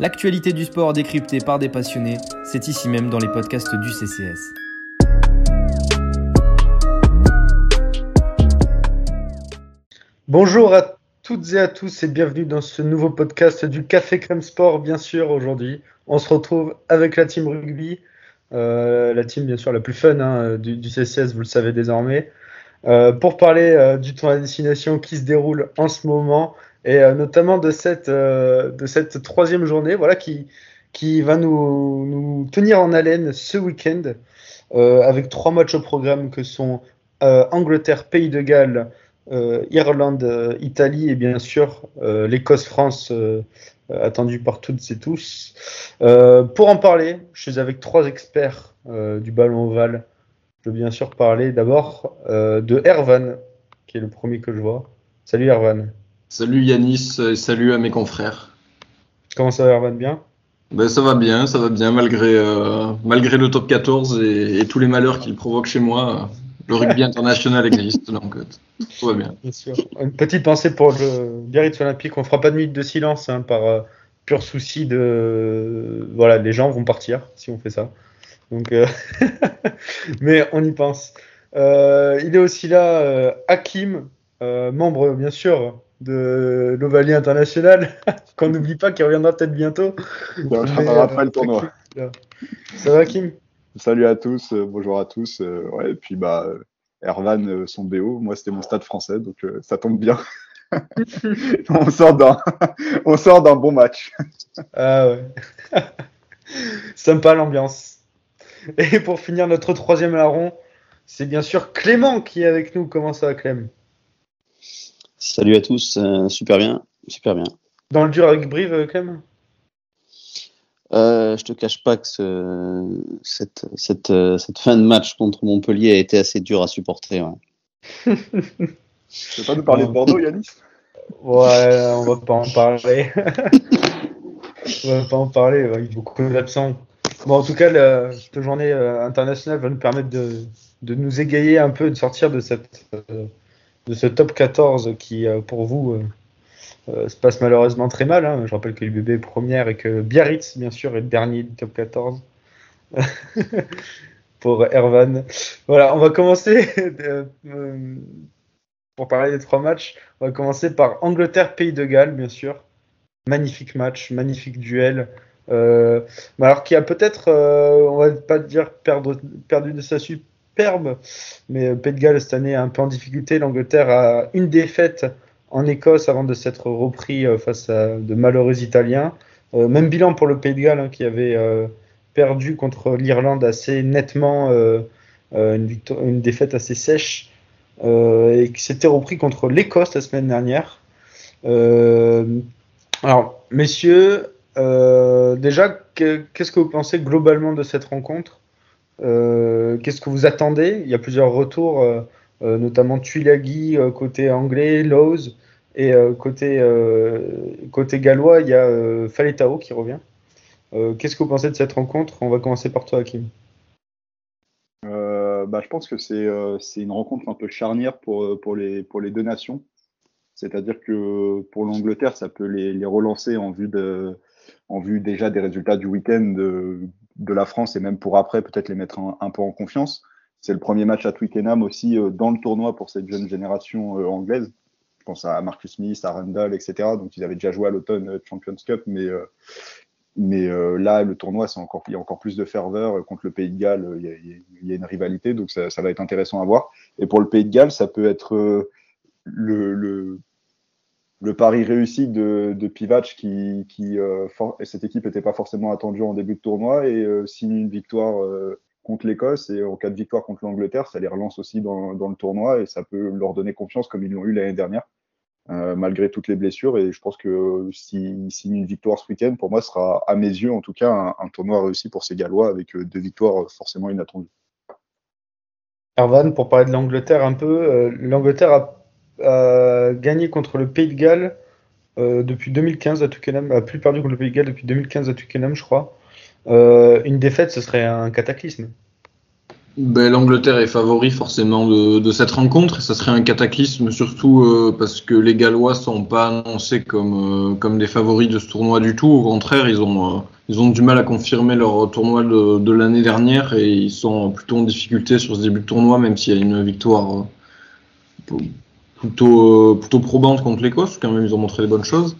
L'actualité du sport décryptée par des passionnés, c'est ici même dans les podcasts du CCS. Bonjour à toutes et à tous et bienvenue dans ce nouveau podcast du Café Crème Sport, bien sûr, aujourd'hui. On se retrouve avec la team rugby, euh, la team bien sûr la plus fun hein, du, CCS, vous le savez désormais, euh, pour parler euh, du tournoi à destination qui se déroule en ce moment et euh, notamment de cette, euh, de cette troisième journée voilà, qui, qui va nous, nous tenir en haleine ce week-end euh, avec trois matchs au programme que sont Angleterre, Pays de Galles, Irlande, Italie et bien sûr l'Écosse-France attendu par toutes et tous. pour en parler, je suis avec trois experts du ballon ovale. Je veux bien sûr parler d'abord de Ervan, qui est le premier que je vois. Salut Ervan. Salut Yanis et salut à mes confrères. Comment ça va, Bien? Ben, Ça va bien, ça va bien malgré, euh, malgré le top 14 et, et tous les malheurs qu'il provoque chez moi. Le rugby international existe, donc euh, tout va bien. bien sûr. Une petite pensée pour le Biarritz Olympique. On fera pas de minute de silence hein, par euh, pur souci de. Voilà, les gens vont partir si on fait ça. Donc, euh, mais on y pense. Euh, il est aussi là, Hakim, membre bien sûr de l'Ovalie International, qu'on n'oublie pas qu'il reviendra peut-être bientôt. On après le tournoi. Ça va, Kim? Salut à tous, euh, bonjour à tous. Euh, ouais, et puis, bah, Ervan, euh, son BO, moi, c'était mon stade français, donc euh, ça tombe bien. on sort d'un on sort d'un bon match. ah ouais. Sympa l'ambiance. Et pour finir notre troisième larron, c'est bien sûr Clément qui est avec nous. Comment ça va, Clem? Salut à tous, euh, super bien, super bien. Dans le dur avec Brive, Clem euh, Je te cache pas que ce, cette, cette, cette, fin de match contre Montpellier a été assez dure à supporter. Ouais. tu veux pas nous parler de Bordeaux, Yanis? Ouais, on va pas en parler. on va pas en parler, il y a beaucoup d'absents. Bon, en tout cas, la, cette journée euh, internationale va nous permettre de, de, nous égayer un peu, de sortir de cette. Euh, de ce top 14 qui, euh, pour vous, euh, se passe malheureusement très mal. Hein. Je rappelle que l'UBB est première et que Biarritz, bien sûr, est le dernier du top 14. pour Ervan. Voilà, on va commencer euh, pour parler des trois matchs. On va commencer par Angleterre-Pays de Galles, bien sûr. Magnifique match, magnifique duel. Euh, alors qui a peut-être, euh, on va pas dire perdre, perdu de sa superbe, mais Pays de Galles cette année un peu en difficulté. L'Angleterre a une défaite en Écosse avant de s'être repris face à de malheureux Italiens. Euh, même bilan pour le Pays de Galles hein, qui avait euh, perdu contre l'Irlande assez nettement, euh, une, défaite assez sèche et qui s'était repris contre l'Écosse la semaine dernière. alors, messieurs, déjà, qu'est-ce que vous pensez globalement de cette rencontre? euh, Qu'est-ce que vous attendez? Il y a plusieurs retours, euh, euh, notamment Tuilagi côté anglais, Lowe's, et côté, côté gallois, il y a Faletao qui revient. Qu'est-ce que vous pensez de cette rencontre? On va commencer par toi, Hakim. Bah, je pense que c'est une rencontre un peu charnière pour, pour, les, pour les deux nations. C'est-à-dire que pour l'Angleterre, ça peut les, les relancer en vue de, en vue déjà des résultats du week-end de, la France et même pour après peut-être les mettre un, peu en confiance. C'est le premier match à Twickenham aussi euh, dans le tournoi pour cette jeune génération euh, anglaise. Je pense à Marcus Smith, à Randall, etc. Donc ils avaient déjà joué à l'automne euh, Champions Cup, mais mais là le tournoi encore il y a encore plus de ferveur contre le Pays de Galles. Il y a, une rivalité, donc ça, va être intéressant à voir. Et pour le Pays de Galles, ça peut être le le pari réussi de, Pivac qui, euh, cette équipe n'était pas forcément attendue en début de tournoi et euh, signe une victoire euh, contre l'Écosse et en cas de victoire contre l'Angleterre, ça les relance aussi dans, le tournoi et ça peut leur donner confiance comme ils l'ont eu l'année dernière malgré toutes les blessures et je pense que s'ils signent une victoire ce week-end, pour moi, ce sera à mes yeux en tout cas un, tournoi réussi pour ces Gallois avec deux victoires forcément inattendues. Ervan, pour parler de l'Angleterre un peu, l'Angleterre a a gagné contre le Pays de Galles euh, depuis 2015 à Twickenham, a plus perdu contre le Pays de Galles depuis 2015 à Twickenham, je crois. Euh, une défaite, ce serait un cataclysme. ben, L'Angleterre est favori forcément de, cette rencontre et ça serait un cataclysme surtout euh, parce que les Gallois sont pas annoncés comme, comme des favoris de ce tournoi du tout. Au contraire, ils ont, ils ont du mal à confirmer leur tournoi de l'année dernière et ils sont plutôt en difficulté sur ce début de tournoi même s'il y a une victoire plutôt, plutôt probante contre l'Écosse. Quand même, ils ont montré des bonnes choses.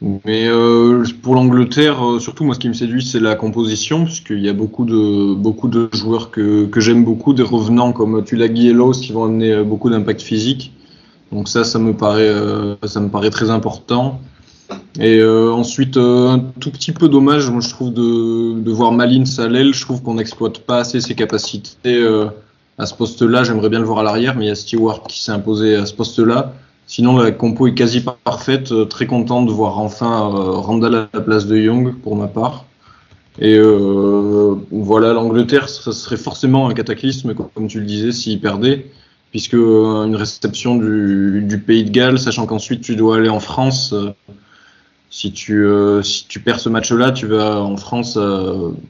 Mais euh, pour l'Angleterre, euh, surtout moi ce qui me séduit c'est la composition, puisqu'il y a beaucoup de, beaucoup de joueurs que, que j'aime beaucoup, des revenants comme Tulagi et Lowe qui vont amener euh, beaucoup d'impact physique. Donc ça, ça me paraît, euh, ça me paraît très important. Et euh, ensuite, un tout petit peu dommage, moi je trouve de, de voir Malin Salel, je trouve qu'on n'exploite pas assez ses capacités à ce poste-là. J'aimerais bien le voir à l'arrière, mais il y a Stewart qui s'est imposé à ce poste-là. Sinon, la compo est quasi parfaite. Euh, très content de voir enfin euh, Randall à la place de Young, pour ma part. Et euh, voilà, l'Angleterre, ça serait forcément un cataclysme, comme tu le disais, s'ils perdaient, puisque une réception du, Pays de Galles, sachant qu'ensuite tu dois aller en France. Si tu, si tu perds ce match-là, tu vas en France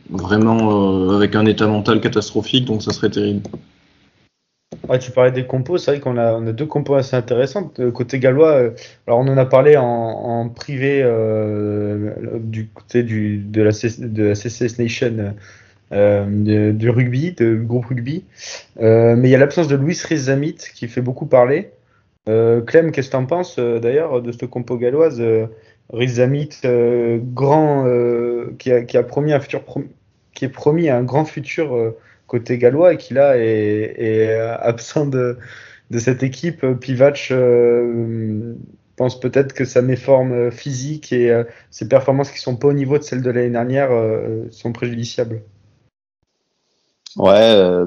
vraiment avec un état mental catastrophique, donc ça serait terrible. Tu parlais des compos, c'est vrai qu'on a, deux compos assez intéressantes. Côté gallois, euh, alors on en a parlé en, privé euh, du côté du, de, la, de CCS Nation euh, du rugby, de groupe rugby. Euh, mais il y a l'absence de Louis Rizamit qui fait beaucoup parler. Euh, Clem, qu'est-ce que tu en penses d'ailleurs de cette compo galloise Rizamit, grand, qui, a, promis un futur, qui est promis un grand futur côté gallois et qui là est, est absent de, cette équipe. Pivac euh, pense peut-être que sa méforme physique et euh, ses performances qui sont pas au niveau de celles de l'année dernière euh, sont préjudiciables. Ouais, euh,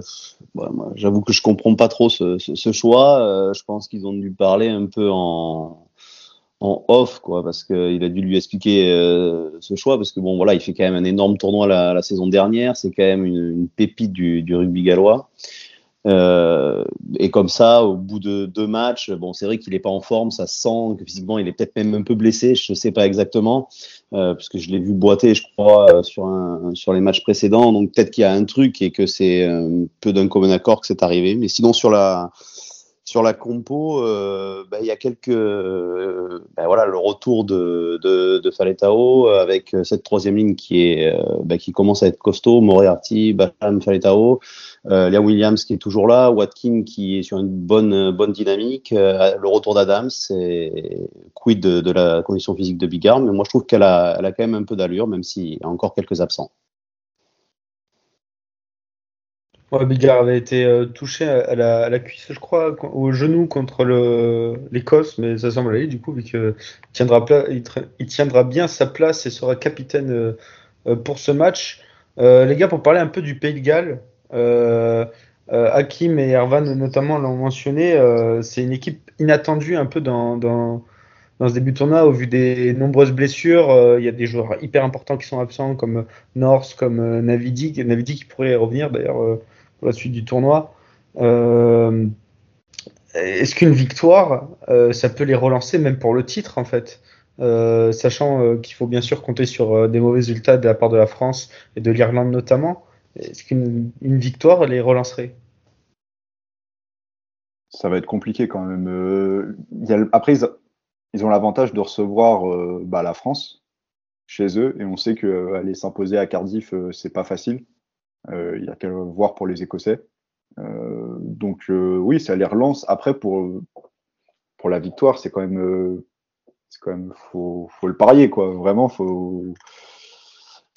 j'avoue que je comprends pas trop ce, ce choix. je pense qu'ils ont dû parler un peu en, en off, quoi, parce qu'il a dû lui expliquer euh, ce choix, parce que bon, voilà, il fait quand même un énorme tournoi la, saison dernière, c'est quand même une, pépite du, rugby gallois. Euh, et comme ça, au bout de deux matchs, bon, c'est vrai qu'il n'est pas en forme, ça sent que physiquement, il est peut-être même un peu blessé, je ne sais pas exactement, euh, puisque je l'ai vu boiter, je crois, euh, sur, sur les matchs précédents, donc peut-être qu'il y a un truc et que c'est peu d'un commun accord que c'est arrivé. Mais sinon, sur la sur la compo, euh, bah, il y a quelques, euh, bah, voilà, le retour de, de, de Faletao avec cette troisième ligne qui est, euh, bah, qui commence à être costaud, Moriarty, Bacham, Faletao, euh, Liam Williams qui est toujours là, Watkin qui est sur une bonne, bonne dynamique, euh, le retour d'Adams, c'est quid de, de, la condition physique de Bigard, mais moi je trouve qu'elle a, elle a quand même un peu d'allure, même s'il y a encore quelques absents. Ouais, Bigard avait été euh, touché à la, cuisse, je crois, au genou contre l'Écosse, mais ça semble aller du coup, vu qu'il tiendra, bien sa place et sera capitaine euh, euh, pour ce match. Euh, les gars, pour parler un peu du Pays de Galles, euh, Hakim et Ervan notamment l'ont mentionné, c'est une équipe inattendue un peu dans, dans, ce début de tournoi au vu des nombreuses blessures. Il y a des joueurs hyper importants qui sont absents comme Norse, comme Navidi, Navidi qui pourrait revenir d'ailleurs la suite du tournoi. Euh, Est-ce qu'une victoire, euh, ça peut les relancer même pour le titre en fait? Euh, Sachant qu'il faut bien sûr compter sur des mauvais résultats de la part de la France et de l'Irlande notamment. Est-ce qu'une victoire les relancerait? Ça va être compliqué quand même. Après, ils, ils ont l'avantage de recevoir bah, la France chez eux et on sait qu'aller s'imposer à Cardiff, c'est pas facile. Euh, il y a qu'à voir pour les Écossais. Euh, donc euh, oui, ça les relance. Après, pour, pour la victoire, c'est quand même, c'est quand même faut, faut le parier quoi. Vraiment, faut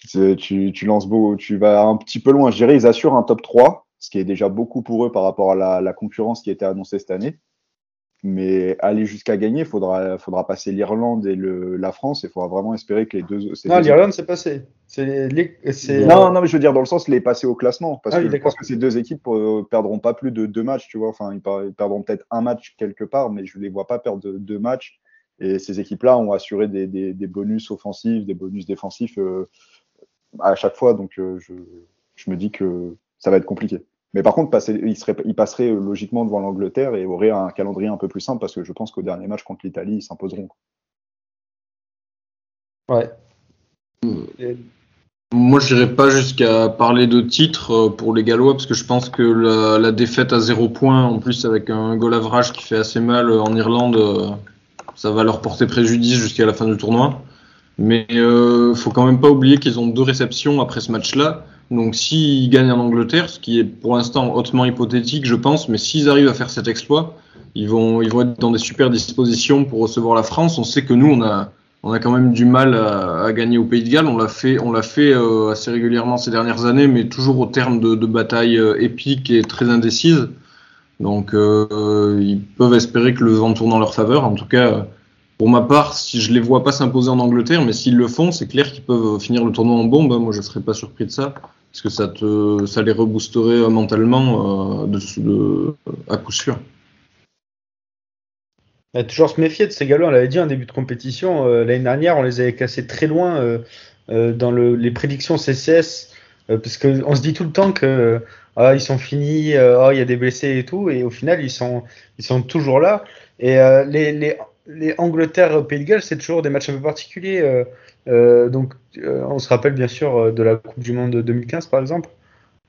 tu, tu lances beau, tu vas un petit peu loin. Je dirais, ils assurent un top 3, ce qui est déjà beaucoup pour eux par rapport à la, la concurrence qui a été annoncée cette année. Mais aller jusqu'à gagner, il faudra, faudra passer l'Irlande et le, la France. Il faudra vraiment espérer que les deux. Non, l'Irlande, c'est passé. Les, non, non, mais je veux dire dans le sens les passer au classement. Parce ah, que je pense que ces deux équipes euh, perdront pas plus de deux matchs, tu vois. Enfin, ils, perdront peut-être un match quelque part, mais je ne les vois pas perdre deux matchs. Et ces équipes-là ont assuré des, des, des, bonus offensifs, des bonus défensifs euh, à chaque fois. Donc, euh, je, je me dis que ça va être compliqué. Mais par contre, passer, il, serait, il passerait logiquement devant l'Angleterre et aurait un calendrier un peu plus simple parce que je pense qu'au dernier match contre l'Italie, ils s'imposeront. Ouais. Et... moi, je n'irai pas jusqu'à parler de titre euh, pour les Gallois, parce que je pense que la, la défaite à zéro point, en plus avec un goal average qui fait assez mal euh, en Irlande, euh, ça va leur porter préjudice jusqu'à la fin du tournoi. Mais euh, faut quand même pas oublier qu'ils ont deux réceptions après ce match-là. Donc s'ils gagnent en Angleterre, ce qui est pour l'instant hautement hypothétique, je pense, mais s'ils arrivent à faire cet exploit, ils vont, ils vont être dans des super dispositions pour recevoir la France. On sait que nous, on a, on a quand même du mal à, gagner au Pays de Galles. On l'a fait, on l'a fait euh, assez régulièrement ces dernières années, mais toujours au terme de, batailles euh, épiques et très indécises. Donc euh, ils peuvent espérer que le vent tourne en leur faveur. En tout cas, pour ma part, si je les vois pas s'imposer en Angleterre, mais s'ils le font, c'est clair peuvent finir le tournoi en bombe. Moi, je serais pas surpris de ça, parce que ça les reboosterait euh, mentalement euh, à coup sûr. Il a toujours se méfier de ces Gallois. On l'avait dit en début de compétition. Euh, L'année dernière, on les avait cassés très loin dans le, les prédictions CCS. parce qu'on se dit tout le temps que ah, ils sont finis, ah, il y a des blessés et tout. Et au final, ils sont, toujours là. Et les, les, les Angleterre-Pays de Galles, c'est toujours des matchs un peu particuliers. Donc, euh, on se rappelle bien sûr euh, de la Coupe du Monde de 2015, par exemple.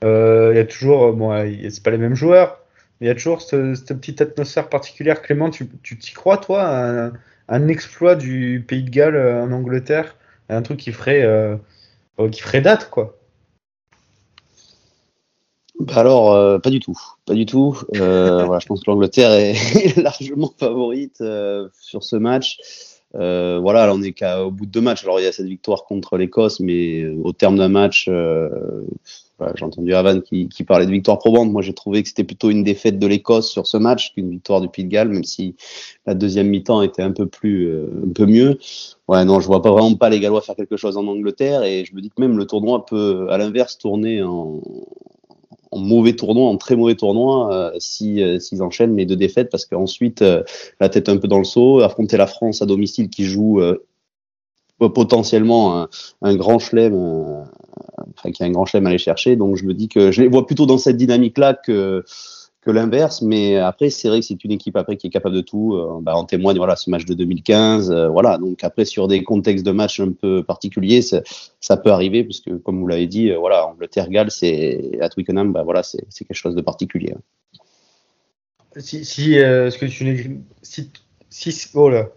Euh, Il y a toujours, euh, bon, euh, c'est pas les mêmes joueurs, mais il y a toujours cette, petite atmosphère particulière. Clément, tu t'y crois, toi, un, exploit du Pays de Galles euh, en Angleterre, un truc qui ferait, euh, euh, qui ferait date, quoi. Bah alors, euh, pas du tout. Pas du tout. Euh, voilà, je pense que l'Angleterre est largement favorite euh, sur ce match. Euh, voilà, là, on est qu'au bout de deux matchs. Alors, il y a cette victoire contre l'Écosse, mais euh, au terme d'un match, euh, j'ai entendu Avan qui, parlait de victoire probante. Moi, j'ai trouvé que c'était plutôt une défaite de l'Écosse sur ce match qu'une victoire du Pays de Galles, même si la deuxième mi-temps était un peu plus, un peu mieux. Ouais, non, je vois pas vraiment pas les Gallois faire quelque chose en Angleterre, et je me dis que même le tournoi peut, à l'inverse, tourner en, mauvais tournoi, en très mauvais tournoi, euh, euh, s'ils enchaînent les deux défaites, parce qu'ensuite euh, la tête un peu dans le seau, affronter la France à domicile qui joue potentiellement un, grand chelem, qui a un grand chelem à aller chercher. Donc je me dis que je les vois plutôt dans cette dynamique-là que que l'inverse, mais après c'est vrai que c'est une équipe après qui est capable de tout. Euh, bah, en témoigne voilà ce match de 2015, euh, voilà. Donc après sur des contextes de match un peu particuliers, ça, peut arriver parce que comme vous l'avez dit, euh, voilà Angleterre-Galles, c'est à Twickenham, bah voilà c'est quelque chose de particulier. Si, si euh, ce que tu si, si, oh là.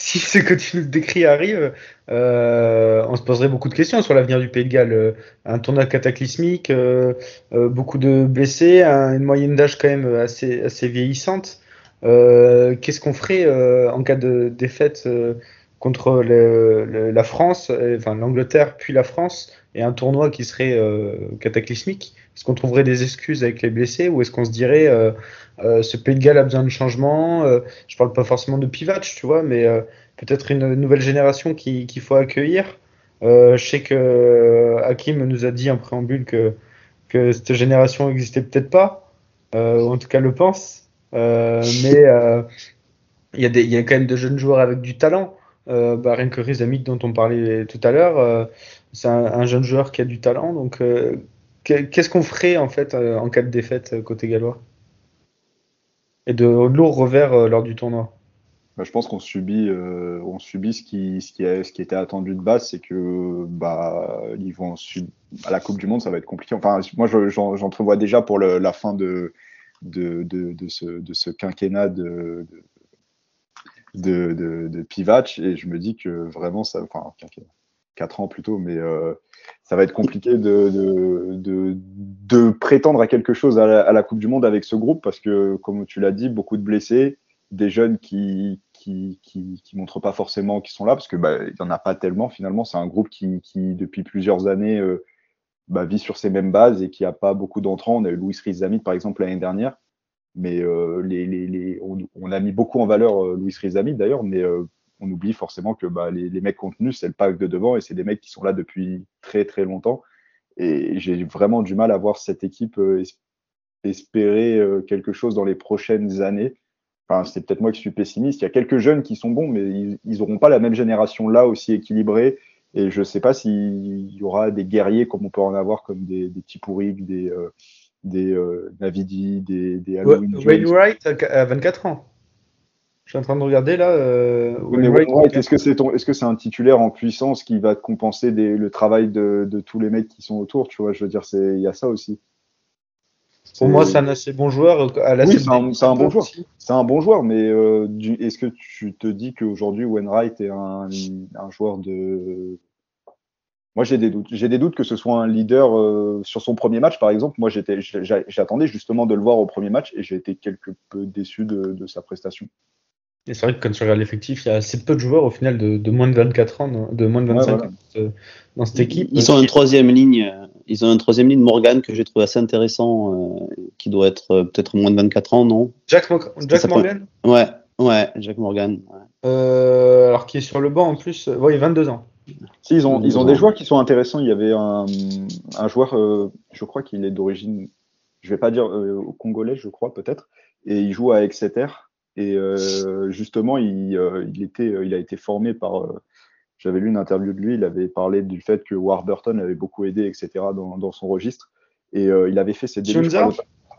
Si ce que tu nous décris arrive, euh, on se poserait beaucoup de questions sur l'avenir du Pays de Galles. Euh, Un tournoi cataclysmique, euh, euh, beaucoup de blessés, un- une moyenne d'âge quand même assez, assez vieillissante. Euh, Qu'est-ce qu'on ferait euh, en cas de défaite contre le- le- la France, euh, enfin l'Angleterre puis la France, et un tournoi qui serait euh, cataclysmique? Est-ce qu'on trouverait des excuses avec les blessés ou est-ce qu'on se dirait euh, euh, ce Pays de Galles a besoin de changement. Euh, je parle pas forcément de Pivac, tu vois, mais euh, peut-être une nouvelle génération qui- qu'il faut accueillir. Je sais que Hakim nous a dit en préambule que, que cette génération n'existait peut-être pas, ou en tout cas le pense. Mais il y, y a quand même de jeunes joueurs avec du talent. Euh, bah, rien que Rizamik dont on parlait tout à l'heure, euh, c'est un, un jeune joueur qui a du talent. Donc, euh, que- qu'est-ce qu'on ferait en fait euh, en cas de défaite côté gallois? et de lourds revers lors du tournoi. Bah, je pense qu'on subit, on subit ce qui, ce qui, est- ce qui était attendu de base, c'est que bah ils vont à la Coupe du Monde, ça va être compliqué. Enfin, moi, je- j'en- j'entrevois déjà pour la fin de de, de, de ce, de quinquennat de de, de, de Pivac et je me dis que vraiment ça, enfin quinquennat, quatre ans plutôt, mais euh, ça va être compliqué de, de, de, prétendre à quelque chose à la, à la Coupe du Monde avec ce groupe parce que, comme tu l'as dit, beaucoup de blessés, des jeunes qui qui, qui, qui montrent pas forcément qu'ils sont là parce que bah, il y en a pas tellement finalement. C'est un groupe qui, qui depuis plusieurs années euh, bah, vit sur ces mêmes bases et qui a pas beaucoup d'entrants. On a eu Louis Rizamit par exemple l'année dernière, mais euh, les, les, les, on, on a mis beaucoup en valeur euh, Louis Rizamit d'ailleurs, mais euh, on oublie forcément que bah, les, les mecs contenus c'est le pack de devant et c'est des mecs qui sont là depuis très très longtemps. Et j'ai vraiment du mal à voir cette équipe es- espérer quelque chose dans les prochaines années. Enfin, c'est peut-être moi qui suis pessimiste. Il y a quelques jeunes qui sont bons, mais ils, ils auront pas la même génération là aussi équilibrée. Et je sais pas s'il y aura des guerriers comme on peut en avoir, comme des, des Tipourik, des, euh, des euh, Navidi, des, des Halloween. Wainwright à 24 ans. Je suis en train de regarder là. Euh, oui, est-ce que c'est est-ce que c'est un titulaire en puissance qui va te compenser des, le travail de, de, tous les mecs qui sont autour, tu vois? Je veux dire, c'est, il y a ça aussi. Pour moi, c'est un assez bon joueur. À la oui, c'est un, un, bon joueur. C'est un bon joueur, mais euh, est-ce que tu te dis qu'aujourd'hui Wainwright est un, un joueur de moi, j'ai des doutes. J'ai des doutes que ce soit un leader euh, sur son premier match, par exemple. Moi, j'étais, j'attendais justement de le voir au premier match et j'ai été quelque peu déçu de, de sa prestation. Et c'est vrai que quand tu regardes l'effectif, il y a assez peu de joueurs au final de, de moins de 24 ans, de moins de 25 ans dans cette équipe. Ils ont une troisième ligne. Ils ont une troisième ligne Morgan que j'ai trouvé assez intéressant, euh, qui doit être euh, peut-être moins de 24 ans, non? Jack, Jack Morgan? Ouais, ouais, Jack Morgan. Euh, alors qui est sur le banc en plus. Oui, 22 ans. Si, ils ont, ils ont des joueurs qui sont intéressants. Il y avait un, un joueur, euh, je crois qu'il est d'origine, je vais pas dire euh, congolais, je crois peut-être, et il joue à Exeter. Et euh, justement, il, il, était, il a été formé par. J'avais lu une interview de lui. Il avait parlé du fait que Warburton avait beaucoup aidé, etc. dans, dans son registre. Et il avait fait ses débuts.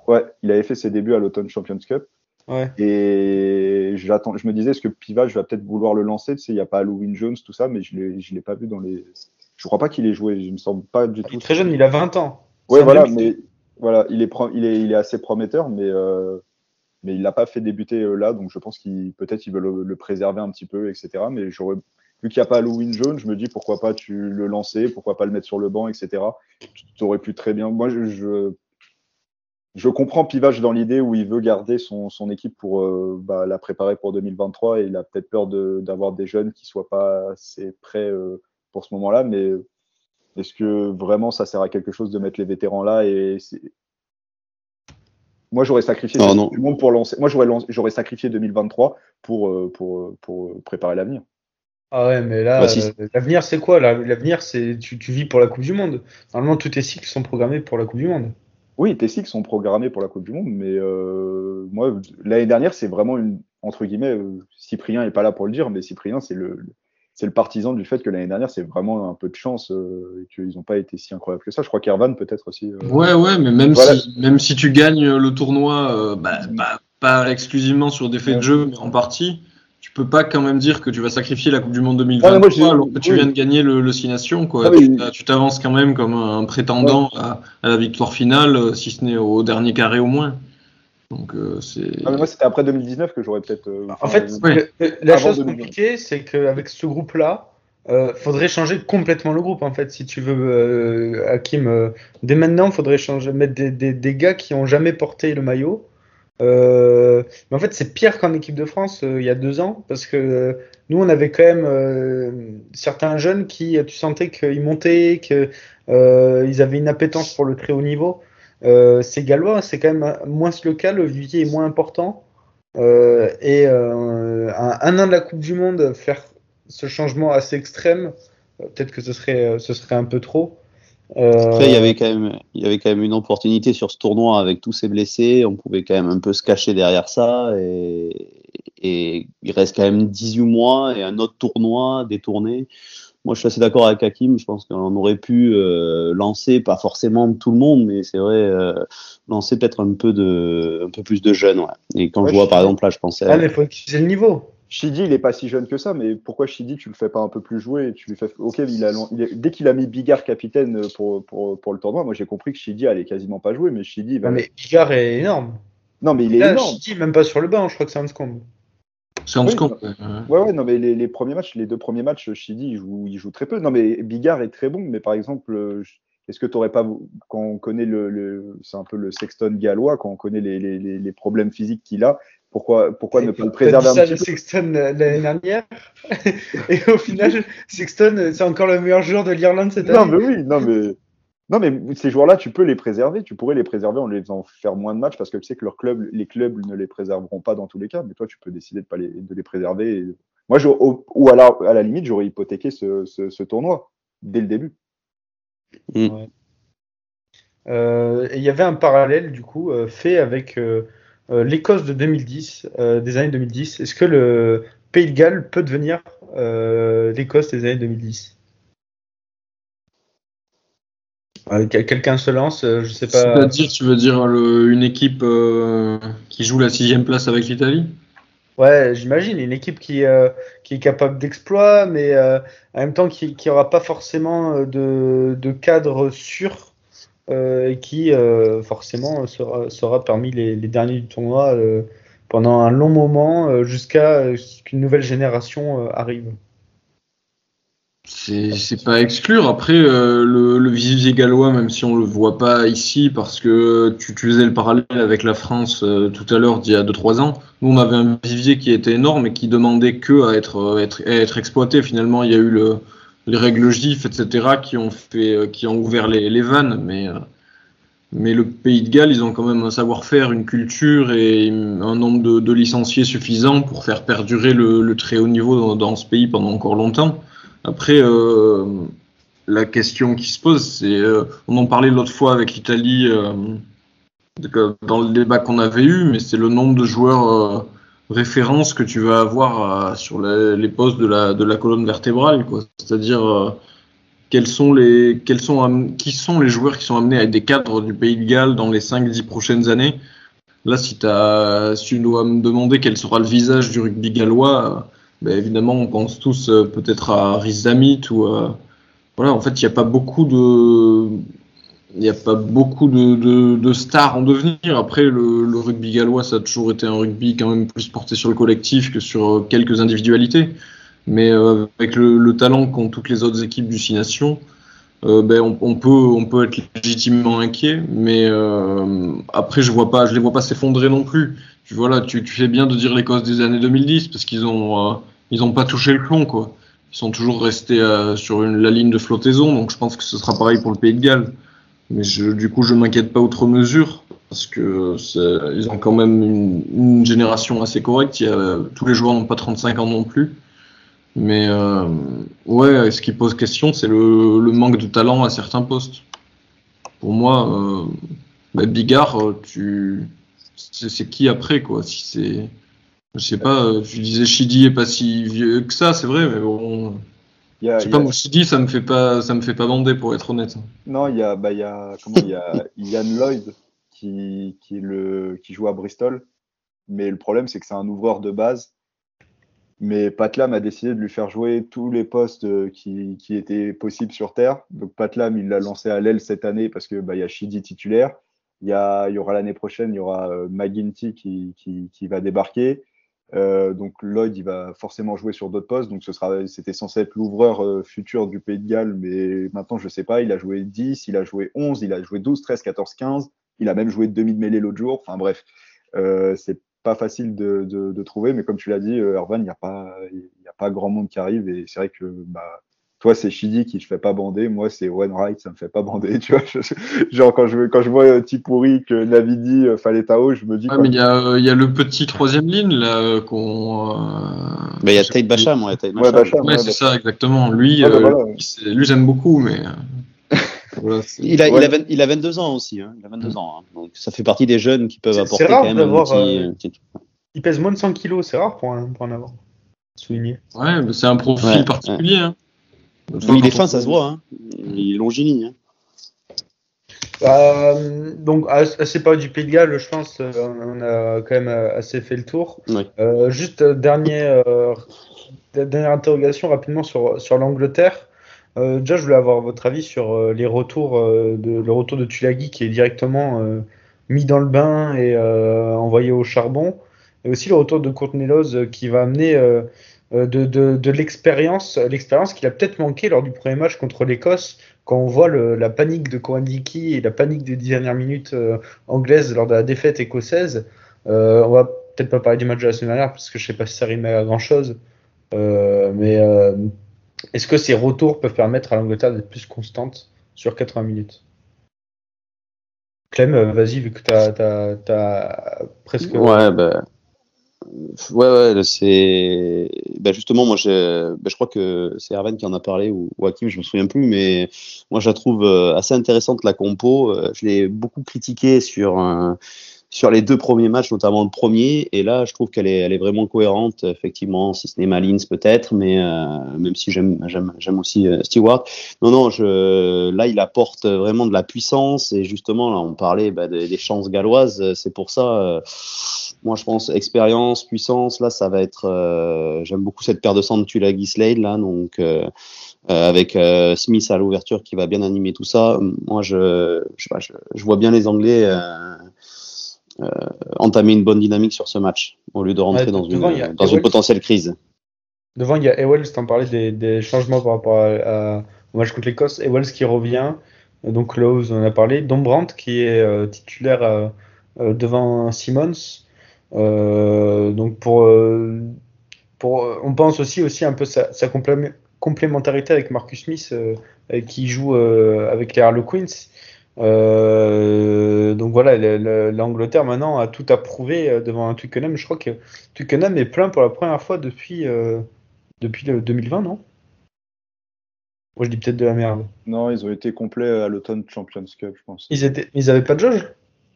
Ouais, il avait fait ses débuts à l'Automne Champions Cup. Et j'attends, je me disais, est-ce que Pivage va peut-être vouloir le lancer Tu sais, il n'y a pas Halloween Jones, tout ça, mais je ne l'ai pas vu dans les. Je crois pas qu'il ait joué. Je me semble pas du tout. Il est très jeune, il a 20 ans. Ouais, voilà, mais voilà, il est, il est, il est assez prometteur, mais euh, mais il l'a pas fait débuter euh, là, donc je pense qu'il peut-être il veut le, préserver un petit peu, etc. Mais j'aurais vu qu'il n'y a pas Halloween Jones, je me dis pourquoi pas tu le lancer, pourquoi pas le mettre sur le banc, etc. Tu aurais pu très bien. Moi, je, je je comprends Pivage dans l'idée où il veut garder son, son équipe pour euh, bah, la préparer pour 2023 et il a peut-être peur d'avoir des jeunes qui soient pas assez prêts euh, pour ce moment-là. Mais est-ce que vraiment ça sert à quelque chose de mettre les vétérans là et moi j'aurais sacrifié oh, non. monde pour lancer. Moi j'aurais sacrifié 2023 pour euh, pour pour préparer l'avenir. Ah ouais, mais là, bah, l'avenir c'est quoi? L'avenir c'est tu, tu vis pour la Coupe du Monde. Normalement tous tes cycles sont programmés pour la Coupe du Monde. Oui, tes cycles sont programmés pour la Coupe du Monde, mais euh, moi, l'année dernière, c'est vraiment une, entre guillemets, euh, Cyprien n'est pas là pour le dire, mais Cyprien, c'est le, c'est le partisan du fait que l'année dernière, c'est vraiment un peu de chance euh, et qu'ils n'ont pas été si incroyables que ça. Je crois qu'Ervan, peut-être aussi. Euh, ouais, ouais, mais même, si, même si tu gagnes le tournoi, bah, bah, pas exclusivement sur des faits de jeu, mais en partie, tu peux pas quand même dire que tu vas sacrifier la Coupe du Monde 2023 alors que tu viens de gagner le, le Six Nations. Quoi. Ah tu t'avances quand même comme un prétendant à, la victoire finale, euh, si ce n'est au dernier carré au moins. Donc euh, c'est. Ah, moi c'était après 2019 que j'aurais peut-être. Euh, en fait, la chose compliquée, c'est qu'avec ce groupe-là, euh, faudrait changer complètement le groupe en fait si tu veux euh, Hakim dès maintenant faudrait changer mettre des, des, des, gars qui ont jamais porté le maillot euh, mais en fait, c'est pire qu'en équipe de France euh, il y a deux ans, parce que euh, nous, on avait quand même certains jeunes qui, tu sentais qu'ils montaient, qu'ils avaient une appétence pour le très haut niveau. c'est gallois, c'est quand même moins le cas, le est moins important. et un, un, an de la Coupe du Monde, faire ce changement assez extrême, peut-être que ce serait, ce serait un peu trop. Après, il y avait quand même, il y avait quand même une opportunité sur ce tournoi avec tous ces blessés. On pouvait quand même un peu se cacher derrière ça. Et, et il reste quand même 18 mois et un autre tournoi détourné. Moi, je suis assez d'accord avec Hakim. Je pense qu'on aurait pu euh, lancer, pas forcément tout le monde, mais c'est vrai, euh, lancer peut-être un peu de, un peu plus de jeunes. Ouais. Et quand je vois, par exemple, là, je pensais. Ah, mais il faut utiliser le niveau. Shidi, il est pas si jeune que ça, mais pourquoi Shidi, tu le fais pas un peu plus jouer tu lui fais... Ok, il a, dès qu'il a mis Bigard capitaine pour, pour, pour le tournoi, moi j'ai compris que Shidi allait quasiment pas jouer, mais Shidi. Va... Non, mais Bigard est énorme. Non, mais il est énorme. Shidi, même pas sur le banc, je crois que c'est un. C'est un oui, ouais. ouais, non, mais les, les, premiers matchs, les deux premiers matchs, Shidi, il joue, il joue très peu. Non, mais Bigard est très bon, mais par exemple, est-ce que tu n'aurais pas, quand on connaît le, le c'est un peu le Sexton gallois, quand on connaît les, les, les problèmes physiques qu'il a, pourquoi, pourquoi ne pas le préserver un ça de Sexton euh, l'année dernière et au final Sexton c'est encore le meilleur joueur de l'Irlande cette année. Non mais oui, non mais non mais ces joueurs-là tu peux les préserver, tu pourrais les préserver en les faisant faire moins de matchs parce que tu sais que leurs clubs, les clubs ne les préserveront pas dans tous les cas, mais toi tu peux décider de pas les, de les préserver. Moi je, ou alors à la limite j'aurais hypothéqué ce, ce, ce, tournoi dès le début. Mm. Ouais. Euh, il y avait un parallèle du coup euh, fait avec euh, euh, l'Écosse de 2010, euh, des années 2010. Est-ce que le Pays de Galles peut devenir euh, l'Écosse des années 2010 Quelqu'un se lance, je sais pas. dire, tu veux dire le, une équipe qui joue la sixième place avec l'Italie? Ouais, j'imagine. Une équipe qui, euh, est capable d'exploit, mais euh, en même temps qui n'aura pas forcément euh, de, cadre sûr et qui forcément sera, sera parmi les, les derniers du tournoi pendant un long moment jusqu'à ce qu'une nouvelle génération arrive. C'est pas à exclure. Après, euh, le, visier gallois, même si on le voit pas ici, parce que tu, faisais le parallèle avec la France euh, tout à l'heure d'il y a 2-3 ans. Nous, on avait un vivier qui était énorme et qui demandait que à être, euh, exploité. Finalement, il y a eu le, les règles GIF, etc., qui ont ouvert les, vannes. Mais, le Pays de Galles, ils ont quand même un savoir-faire, une culture et un nombre de, licenciés suffisant pour faire perdurer le, très haut niveau dans ce pays pendant encore longtemps. Après, euh, la question qui se pose, c'est, euh, on en parlait l'autre fois avec l'Italie euh, dans le débat qu'on avait eu, mais c'est le nombre de joueurs euh, références que tu vas avoir euh, sur les, postes de la, colonne vertébrale, quoi. C'est-à-dire quels sont les, quels sont, qui sont les joueurs qui sont amenés à être des cadres du Pays de Galles dans les 5-10 prochaines années? Là, si, t'as, si tu dois me demander quel sera le visage du rugby gallois, ben, évidemment, on pense tous euh, peut-être à Rhys Damit ou euh, voilà. En fait, il n'y a pas beaucoup de, il n'y a pas beaucoup de, de, de stars en devenir. Après, le, le rugby gallois, ça a toujours été un rugby quand même plus porté sur le collectif que sur euh, quelques individualités. Mais euh, avec le, le talent qu'ont toutes les autres équipes du Six Nations, euh, ben on, peut on peut être légitimement inquiet. Mais euh, après, je vois pas, je les vois pas s'effondrer non plus. Tu vois là, tu, tu fais bien de dire l'Écosse des années 2010 parce qu'ils ont euh, ils ont pas touché le plomb quoi. Ils sont toujours restés euh, sur une, la ligne de flottaison, donc je pense que ce sera pareil pour le Pays de Galles. Mais je, du coup, je m'inquiète pas outre mesure parce que ils ont quand même une, une génération assez correcte. Il y a, tous les joueurs n'ont pas 35 ans non plus. Mais euh, ouais, ce qui pose question, c'est le, le manque de talent à certains postes. Pour moi, euh, bah, Bigard, euh, tu, c'est qui après quoi Si c'est, je sais pas. Tu disais Chidi est pas si vieux que ça, c'est vrai, mais bon. Y a, Je sais pas, moi, Chidi, ça me fait pas, ça me fait pas bander pour être honnête. Non, il y a, bah, il y a, comment, il y a Ian Lloyd qui, qui, le, qui joue à Bristol. Mais le problème, c'est que c'est un ouvreur de base. Mais Patlam a décidé de lui faire jouer tous les postes euh, qui, qui étaient possibles sur Terre. Donc Patlam, il l'a lancé à l'aile cette année parce que bah, y a Shidi titulaire. Il y, a, il y aura l'année prochaine, il y aura euh, McGuinty qui, qui, qui va débarquer. Euh, donc Lloyd, il va forcément jouer sur d'autres postes. Donc ce sera, c'était censé être l'ouvreur euh, futur du Pays de Galles, mais maintenant je sais pas. Il a joué 10, il a joué 11, il a joué 12, 13, 14, 15. Il a même joué demi de mêlée l'autre jour. Enfin bref, euh, c'est pas facile de, de, de, trouver, mais comme tu l'as dit, euh, Erwan, il n'y a pas, y a pas grand monde qui arrive et c'est vrai que bah toi c'est Chidi qui ne fait pas bander, moi c'est Owen Wright, ça me fait pas bander, tu vois. genre quand je quand je vois euh, Tipouri que Navidi euh, fallait Tao, je me dis. Ah, mais il y a il y a le petit troisième ligne là qu'on. Euh... Mais il y a Tate Bacham, ouais, Tate Ouais, Bacham, Ouais, ouais, c'est Bacham. ça exactement. Lui, Ah, bah, euh, voilà. lui, c'est- lui, j'aime beaucoup, mais. Voilà, Il a, Ouais. il, a 20 il a 22 ans aussi. Hein. Il a 22 ans. hein. Donc ça fait partie des jeunes qui peuvent apporter c'est rare quand même un d'avoir, petit, euh, petit- Il pèse moins de 100 kilos, c'est rare pour un, pour un avant. Souligné. Ouais, mais c'est un profil Ouais, particulier. Hein. Il est fin, on- ça se voit. Hein. Il est longiligne. Hein. Euh, donc, à, à ces périodes du Pays de Galles, je pense, euh, on a quand même euh, assez fait le tour. Ouais. Euh, juste dernier, euh, dernière interrogation rapidement sur, sur l'Angleterre. Euh, déjà, je voulais avoir votre avis sur euh, les retours euh, le retour de Tulagi qui est directement euh, mis dans le bain et euh, envoyé au charbon, et aussi le retour de Courtney euh, qui va amener euh, euh, de, l'expérience, l'expérience qu'il a peut-être manqué lors du premier match contre l'Écosse, quand on voit la panique de Coandiki et la panique des dernières minutes euh, anglaises lors de la défaite écossaise. Euh, on va peut-être pas parler du match de la semaine dernière parce que je sais pas si ça rime à grand chose, euh, mais euh, est-ce que ces retours peuvent permettre à l'Angleterre d'être plus constante sur 80 minutes? Clem, euh, vas-y, vu que tu as, presque. Ouais, bah, ouais, ouais, c'est, bah, justement, moi, je, bah, je crois que c'est Erwan qui en a parlé ou, ou Hakim, je me souviens plus, mais moi, je la trouve euh, assez intéressante la compo. Euh, Je l'ai beaucoup critiqué sur un, sur les deux premiers matchs, notamment le premier. Et là, je trouve qu'elle est, elle est vraiment cohérente, effectivement, si ce n'est Malins peut-être, mais euh, même si j'aime, aussi euh, Stewart. Non, non, je, là, il apporte vraiment de la puissance. Et justement, là, on parlait bah, des, des chances galloises. C'est pour ça, euh, moi, je pense, expérience, puissance, là, ça va être. euh, j'aime beaucoup cette paire de centres Tulagi Slade, là, donc. euh, euh, avec euh, Smith à l'ouverture qui va bien animer tout ça. Moi, je, je, je, je vois bien les Anglais euh, entamer une bonne dynamique sur ce match au lieu de rentrer Ouais, dans, devant, une, dans une potentielle crise. Devant, il y a Ewells, t'en parlais des, des changements par rapport à, à- au match contre l'Écosse. Ewells qui revient, euh, donc Lowe's, on en a parlé. Dombrandt qui est euh, titulaire euh, euh, devant Simmons. Euh, donc pour, euh, pour, euh, on pense aussi, aussi un peu sa, sa complé- complémentarité avec Marcus Smith euh, euh, qui joue euh, avec les Harlequins. Euh, donc voilà, le- le- l'Angleterre maintenant a tout à prouver euh, devant un Twickenham. Je crois que Twickenham est plein pour la première fois depuis, euh, depuis le 2020, non? Moi je dis peut-être de la merde. Non, ils ont été complets à l'automne Champions Cup, je pense. Ils étaient, ils avaient pas de jauge?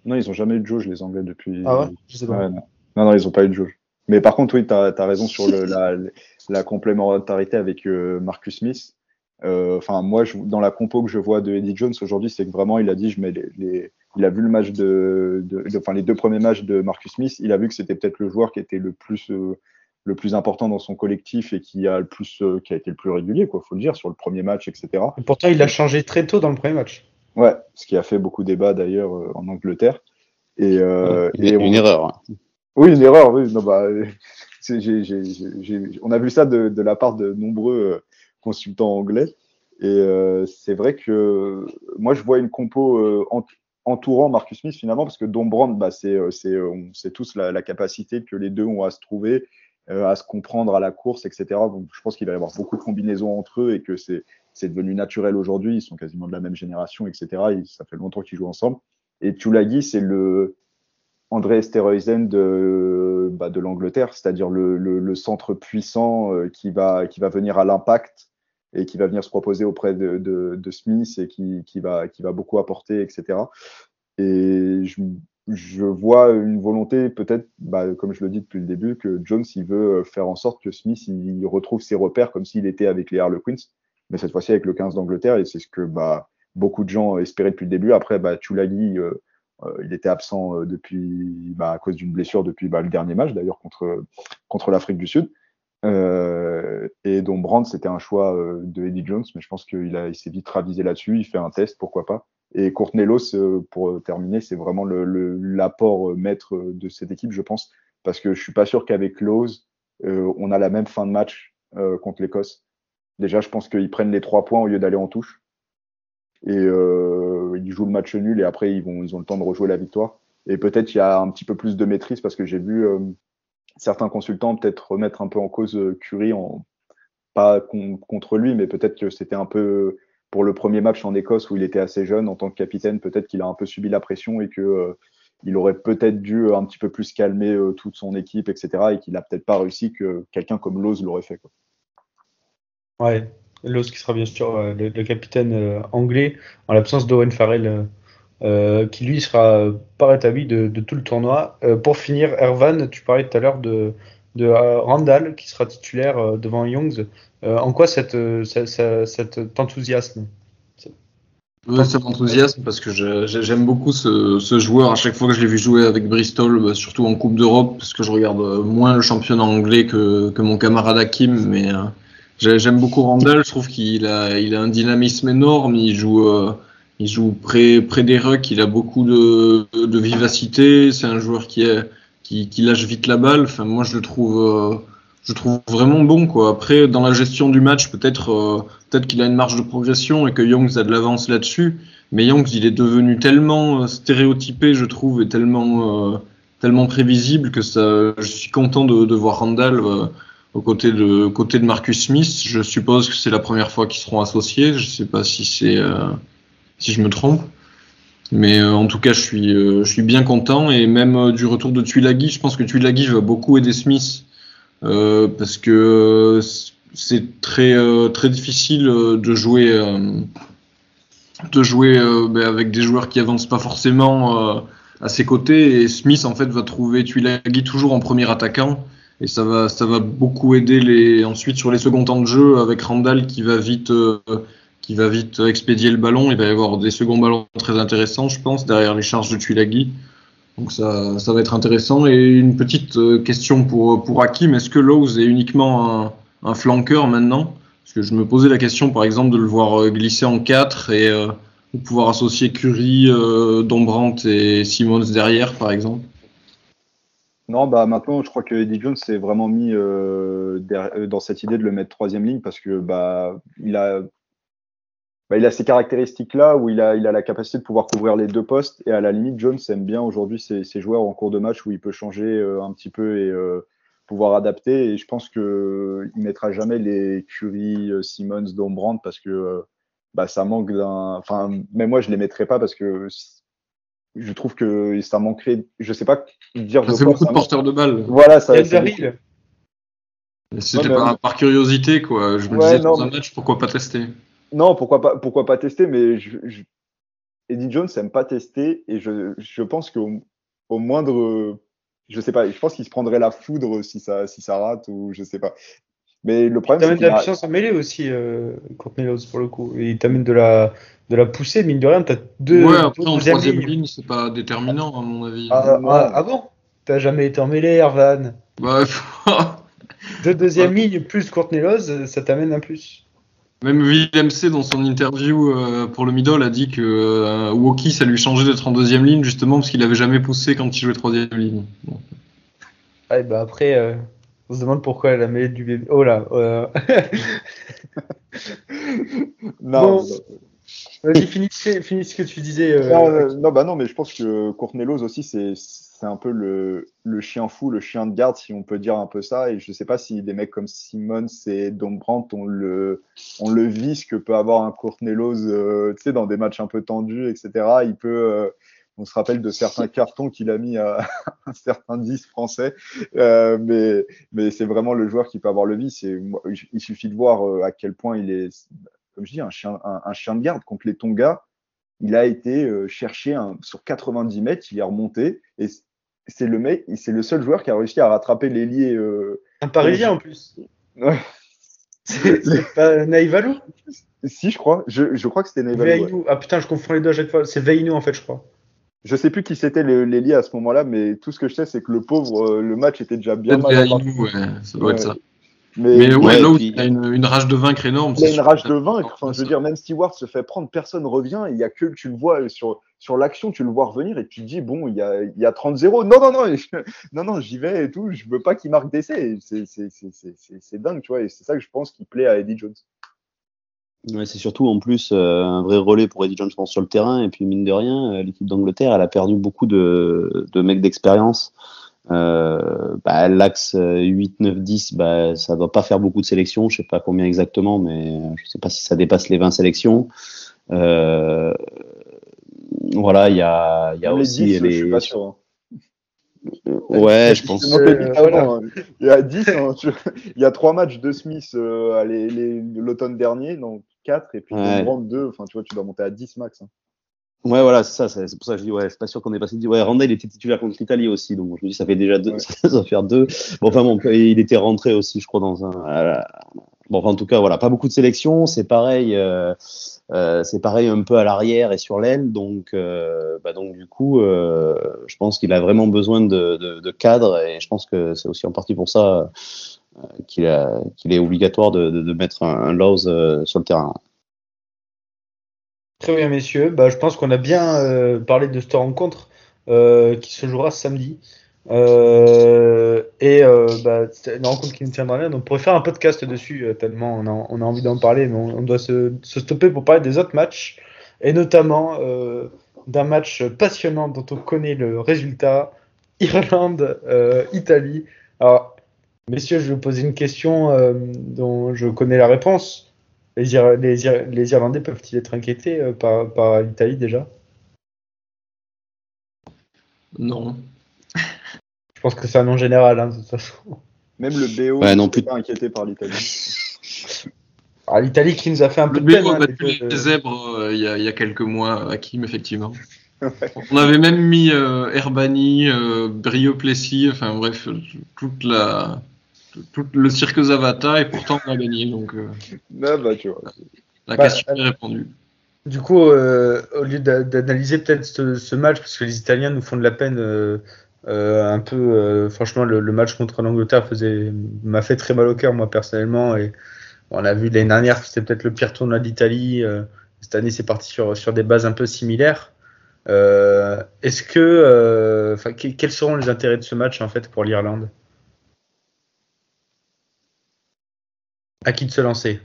Non, ils ont jamais eu de jauge, les Anglais, depuis. Ah ouais? Je sais pas. Ouais, non. non, non, ils ont pas eu de jauge. Mais par contre, oui, tu as, raison sur le, la, la complémentarité avec euh, Marcus Smith. Euh, Enfin, moi, je, dans la compo que je vois de Eddie Jones aujourd'hui, c'est que vraiment, il a dit, je mets les, les- il a vu le match de, de, de- enfin, les deux premiers matchs de Marcus Smith. Il a vu que c'était peut-être le joueur qui était le plus, euh, le plus important dans son collectif et qui a le plus, euh, qui a été le plus régulier, quoi, faut le dire, sur le premier match, etc. Et pourtant, il a changé très tôt dans le premier match. Ouais, ce qui a fait beaucoup débat d'ailleurs euh, en Angleterre. Et, euh, une, et on- une erreur. hein. Oui, une erreur, oui. Non, bah, on a vu ça de, de la part de nombreux consultants anglais. Et euh, c'est vrai que moi, je vois une compo euh, ent- entourant Marcus Smith finalement, parce que Dombrand, bah, c'est, euh, on sait tous la, capacité que les deux ont à se trouver, à se comprendre à la course, etc. Donc, je pense qu'il va y avoir beaucoup de combinaisons entre eux et que c'est, devenu naturel aujourd'hui. Ils sont quasiment de la même génération, etc. Et ça fait longtemps qu'ils jouent ensemble. Et Tulagi, c'est le, André Esterhuizen de, bah, de l'Angleterre, c'est-à-dire le, le, le centre puissant qui, va, qui va venir à l'impact et qui va venir se proposer auprès de, de, Smith et qui, qui, va, qui va beaucoup apporter, etc. Et je, je vois une volonté, peut-être, bah, comme je le dis depuis le début, que Jones il veut faire en sorte que Smith il retrouve ses repères comme s'il était avec les Harlequins, mais cette fois-ci avec le 15 d'Angleterre, et c'est ce que bah, beaucoup de gens espéraient depuis le début. Après, bah, Tulagi, euh, euh, il était absent euh, depuis, bah, à cause d'une blessure depuis bah, le dernier match, d'ailleurs, contre, contre l'Afrique du Sud. Euh, et donc Brandt, c'était un choix euh, de Eddie Jones, mais je pense qu'il il s'est vite ravisé là-dessus. Il fait un test, pourquoi pas. Et Courtnelos, euh, pour terminer, c'est vraiment l'apport maître de cette équipe, je pense, parce que je suis pas sûr qu'avec euh, on a la même fin de match contre l'Écosse. Déjà, je pense qu'ils prennent les trois points au lieu d'aller en touche. Et ils jouent le match nul et après, ils, vont, ils ont le temps de rejouer la victoire. Et peut-être il y a un petit peu plus de maîtrise parce que j'ai vu certains consultants peut-être remettre un peu en cause euh, Curie, en, pas con, contre lui, mais peut-être que c'était un peu pour le premier match en Écosse où il était assez jeune en tant que capitaine, peut-être qu'il a un peu subi la pression et que euh, il aurait peut-être dû un petit peu plus calmer euh, toute son équipe, etc. et qu'il a peut-être pas réussi que quelqu'un comme Lowe l'aurait fait. Quoi. Ouais, Lowe qui sera bien sûr euh, le, capitaine euh, anglais en l'absence d'Owen Farrell. Euh, qui lui sera pas rétabli de, tout le tournoi. Euh, pour finir, Ervan, tu parlais tout à l'heure de, euh, Randall qui sera titulaire euh, devant Youngs. en quoi cette, cette, cet enthousiasme? Ça m'enthousiasme parce que j'aime beaucoup ce, joueur. À chaque fois que je l'ai vu jouer avec Bristol, bah, surtout en Coupe d'Europe, parce que je regarde moins le championnat anglais que, mon camarade Hakim, mais euh, j'aime beaucoup Randall. Je trouve qu'il a, un dynamisme énorme. Il joue, euh, il joue près, près des rucks. Il a beaucoup de, vivacité. C'est un joueur qui, qui, lâche vite la balle. Enfin, moi, je le trouve. Euh, je trouve vraiment bon. Après dans la gestion du match peut-être euh, peut-être qu'il a une marge de progression et que Youngs a de l'avance là-dessus, mais Youngs il est devenu tellement euh, stéréotypé je trouve et tellement euh, tellement prévisible que ça je suis content de, de voir Randall aux côtés de côté de Marcus Smith. Je suppose que c'est la première fois qu'ils seront associés, je sais pas si c'est si je me trompe. Mais euh, en tout cas, je suis, euh, je suis bien content. Et même euh, du retour de Tuilagi, je pense que Tuilagi va beaucoup aider Smith parce que c'est très très difficile de jouer de jouer ben avec des joueurs qui avancent pas forcément à ses côtés. Et Smith en fait va trouver Tuilagi toujours en premier attaquant. Et ça va ça va beaucoup aider les ensuite sur les seconds temps de jeu avec Randall qui va vite qui va vite expédier le ballon. Il va y avoir des seconds ballons très intéressants, je pense, derrière les charges de Tuilagi. Donc ça, ça va être intéressant. Et une petite euh, question pour, pour Hakim, est-ce que Lowe's est uniquement un, un flanqueur maintenant? Parce que je me posais la question, par exemple, de le voir euh, glisser en 4 et euh, pouvoir associer Curry, euh, Dombrandt et Simmons derrière, par exemple. Non, bah maintenant, je crois que Eddie Jones s'est vraiment mis euh, der- dans cette idée de le mettre troisième ligne parce que bah il a bah, il a ces caractéristiques-là où il a, il a la capacité de pouvoir couvrir les deux postes et à la limite, Jones aime bien aujourd'hui ces, ces joueurs en cours de match où il peut changer euh, un petit peu et euh, pouvoir adapter. Et je pense que il mettra jamais les Curry, euh, Simmons, Dombrandt parce que euh, bah, ça manque d'un. Enfin, même moi, je les mettrais pas parce que je trouve que ça manquerait. Je sais pas dire. Fait quoi beaucoup de porteurs de balles. Voilà, ça. C'est. C'était Ouais, mais- par, par curiosité, quoi. Je me Ouais, disais, non, dans un match, pourquoi pas tester? Non, pourquoi pas, pourquoi pas tester, mais je, je- Eddie Jones aime pas tester et je, je pense qu'au au moindre, je sais pas, je pense qu'il se prendrait la foudre si ça, si ça rate ou je sais pas. Mais le problème, c'est T'amènes de qu'il la a- puissance en mêlée aussi, euh, Courtney Lawes, pour le coup. Et il t'amène de la, de la poussée, mine de rien. T'as deux, Ouais, deux après, en deuxième troisième lignes. ligne, c'est pas déterminant, à mon avis. Ah, Non. ah, ah bon T'as jamais été en mêlée, Ervan Bah, Deux deuxième Ouais. lignes plus Courtney Lawes, ça t'amène un plus. Même Willem C, dans son interview euh, pour le middle, a dit que euh, Woki, ça lui changeait d'être en deuxième ligne, justement, parce qu'il avait jamais poussé quand il jouait troisième ligne. Bon. Ah, et bah après, euh, on se demande pourquoi la mêlée du bébé. Oh là euh, non, Bon. Vas-y, finis, finis ce que tu disais. euh, non, euh, non, bah non, mais je pense que Courtnelos aussi, c'est, c'est un peu le, chien fou, le chien de garde, si on peut dire un peu ça. Et je sais pas si des mecs comme Simmons et Dombrandt ont le, ont le vice que peut avoir un Courtnelos, euh, tu sais, dans des matchs un peu tendus, etc. Il peut, euh, on se rappelle de certains cartons qu'il a mis à un certain 10 français, euh, mais, mais c'est vraiment le joueur qui peut avoir le vice. Il suffit de voir euh, à quel point il est, comme je dis, un chien, un, chien de garde contre les Tonga il a été euh, cherché sur 90 mètres, il est remonté et c'est le mec, c'est le seul joueur qui a réussi à rattraper l'ailier. Euh... Un Parisien en plus. Ouais. C'est pas Naïvalou Si, je crois, je, je crois que c'était ouais. Veinou. Ah putain, je confonds les deux à chaque fois. C'est Veinou en fait, je crois. Je sais plus qui c'était le- l'ailier à ce moment-là, mais tout ce que je sais, c'est que le pauvre, euh, le match était déjà bien mal Veinou, embarqué. ouais, ça doit être ça. Mais, Mais ouais, ouais, là où il a une, une rage de vaincre énorme. il a c'est une sûr. rage de vaincre. Enfin, je veux dire, même Stewart se fait prendre, personne revient. Il y a que tu le vois sur sur l'action, tu le vois revenir et tu te dis bon, il y a il y a 30-0. Non non non, non non, j'y vais et tout. Je veux pas qu'il marque d'essai. C'est dingue, tu vois. Et c'est ça que je pense qui plaît à Eddie Jones. Ouais, c'est surtout en plus euh, un vrai relais pour Eddie Jones sur le terrain. Et puis mine de rien, euh, l'équipe d'Angleterre, elle a perdu beaucoup de, de mecs d'expérience. Euh, bah, L'axe euh, 8, 9, 10, bah, ça doit pas faire beaucoup de sélections. Je sais pas combien exactement, mais je sais pas si ça dépasse les 20 sélections. Voilà, il y a, il y a Même les aussi 10, je les. suis pas sûr. hein. Ouais, je pense. Euh, hein. Il y a 10, hein, tu- il y a trois matchs de Smith euh, à les- les- l'automne dernier, donc 4, et puis Ouais. de Grant 2. Enfin, tu vois, tu dois monter à 10 max. hein. Ouais, voilà, c'est ça. C'est pour ça que je dis, ouais, je suis pas sûr qu'on ait passé. Ouais, Randall était titulaire contre l'Italie aussi, donc je me dis, ça fait déjà deux, Ouais. ça va faire deux. Bon, enfin bon, il était rentré aussi, je crois, dans un. euh, Bon, enfin, en tout cas, voilà, pas beaucoup de sélections. C'est pareil, euh, euh, c'est pareil un peu à l'arrière et sur l'aile, donc, euh, bah, donc du coup, euh, je pense qu'il a vraiment besoin de, de, de cadre, et je pense que c'est aussi en partie pour ça euh, qu'il a- qu'il est obligatoire de, de, de mettre un, un Laws euh, sur le terrain. Très bien, messieurs. Bah, je pense qu'on a bien euh, parlé de cette rencontre euh, qui se jouera samedi. Euh, et bah, c'est une rencontre qui nous tiendra bien. Donc, on pourrait faire un podcast dessus, tellement on a, envie d'en parler, mais on, doit se, stopper pour parler des autres matchs, et notamment d'un match passionnant dont on connaît le résultat Irlande-Italie. Alors, messieurs, je vais vous poser une question dont je connais la réponse. Les, Ir- les Ir- les Irlandais peuvent-ils être inquiétés euh, par, par l'Italie déjà? Non. Je pense que c'est un nom général, hein, de toute façon. Même le BO Ouais, non, n'est plus- pas inquiété par l'Italie. Alors, l'Italie qui nous a fait un peu de peine. BO a hein, battu les- zèbres euh, il y, a, il y a quelques mois, Hakim, effectivement. On avait même mis euh, Herbani, euh, Brio Plessis, enfin bref, toute la, tout le cirque Zavata et pourtant on a gagné. Donc euh, Ah, bah, tu vois. la Bah, question est répondue. Du coup, euh, au lieu d'a- d'analyser peut-être ce, ce match, parce que les Italiens nous font de la peine euh, euh, un peu, euh, franchement, le, le match contre l'Angleterre m'a fait très mal au cœur, moi personnellement. Et on a vu l'année dernière que c'était peut-être le pire tournoi d'Italie. euh, cette année, c'est parti sur, sur des bases un peu similaires. Euh, Est-ce euh, que- quels seront les intérêts de ce match en fait pour l'Irlande? À qui de se lancer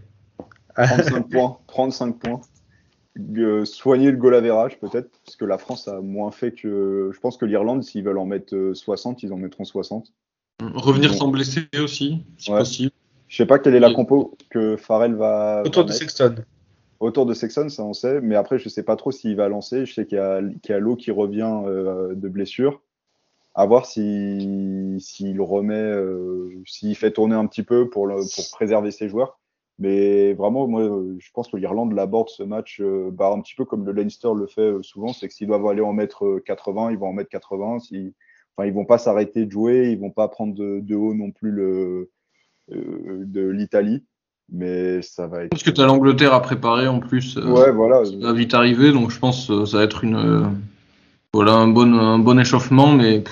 35 points. 35 points. Euh, soigner le goal average peut-être, parce que la France a moins fait que. Je pense que l'Irlande, s'ils veulent en mettre euh, 60, ils en mettront 60. Revenir sans blesser aussi, si Ouais. possible. Je sais pas quelle est la compo que Farrell va. Autour va de. Sexton. Autour de Sexton, ça on sait, mais après je sais pas trop s'il va lancer. Je sais qu'il y a, qu'il y a Lowe qui revient euh, de blessure. À voir si s'il remet, euh, s'il fait tourner un petit peu pour, le, pour préserver ses joueurs. Mais vraiment, moi, je pense que l'Irlande l'aborde ce match euh, bah, un petit peu comme le Leinster le fait euh, souvent, c'est que s'ils doivent aller en mettre euh, 80, ils vont en mettre 80. Si, enfin, ils vont pas s'arrêter de jouer, ils vont pas prendre de, de haut non plus le euh, de l'Italie. Mais ça va être. Parce que tu as l'Angleterre à préparer en plus. Ouais, voilà. Ça va vite arriver, donc je pense que ça va être une, voilà, un, bon, un bon échauffement, mais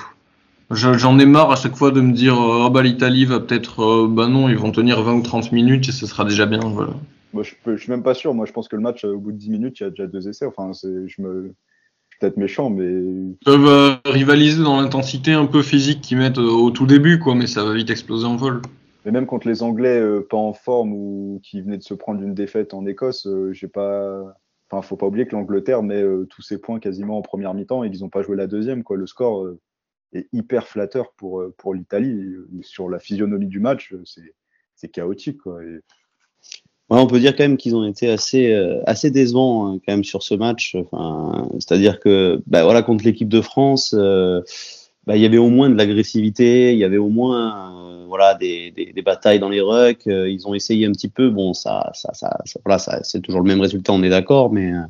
j'en ai marre à chaque fois de me dire euh, ah bah l'Italie va peut-être, euh, bah non, ils vont tenir 20 ou 30 minutes et ce sera déjà bien. Voilà. Moi, je, peux, je suis même pas sûr. Moi, je pense que le match, euh, au bout de 10 minutes, il y a déjà deux essais. Enfin, c'est, je me, peut-être méchant, mais Ils peuvent euh, rivaliser dans l'intensité un peu physique qu'ils mettent euh, au tout début, quoi, mais ça va vite exploser en vol. mais même contre les Anglais euh, pas en forme ou qui venaient de se prendre une défaite en Écosse, euh, j'ai pas. Enfin, faut pas oublier que l'Angleterre met euh, tous ses points quasiment en première mi-temps et qu'ils n'ont pas joué la deuxième. Quoi. Le score euh, est hyper flatteur pour, euh, pour l'Italie. Sur la physionomie du match, c'est, chaotique. Ouais, on peut dire quand même qu'ils ont été assez, euh, assez décevants hein, quand même sur ce match. C'est-à-dire que, bah, voilà, contre l'équipe de France, bah, il y avait au moins de l'agressivité, il y avait au moins, euh, voilà, des, des, batailles dans les rucks. euh, ils ont essayé un petit peu. Bon, ça, ça, ça, ça- voilà, ça, c'est toujours le même résultat, on est d'accord, mais, euh,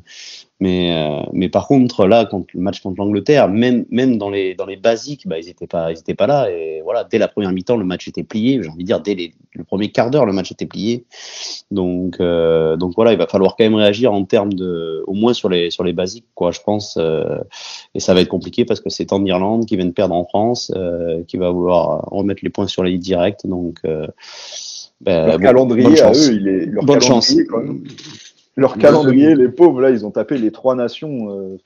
mais, euh, mais par contre, là, contre le match contre l'Angleterre, même, même dans les, dans les basiques, bah, ils étaient pas, ils étaient pas là. Et voilà, dès la première mi-temps, le match était plié. J'ai envie de dire, dès les- le premier quart d'heure, le match était plié. Donc, euh, donc voilà, il va falloir quand même réagir en termes de, au moins sur les sur les basiques, quoi, je pense. euh, et ça va être compliqué parce que c'est en Irlande qui vient de perdre en France, euh, qui va vouloir remettre les points sur les directs. Donc, euh, ben, leur bon, calendrier bonne à chance. eux, il est, leur Bonne chance. quand. Leur calendrier, les pauvres, là, ils ont tapé les trois nations. euh,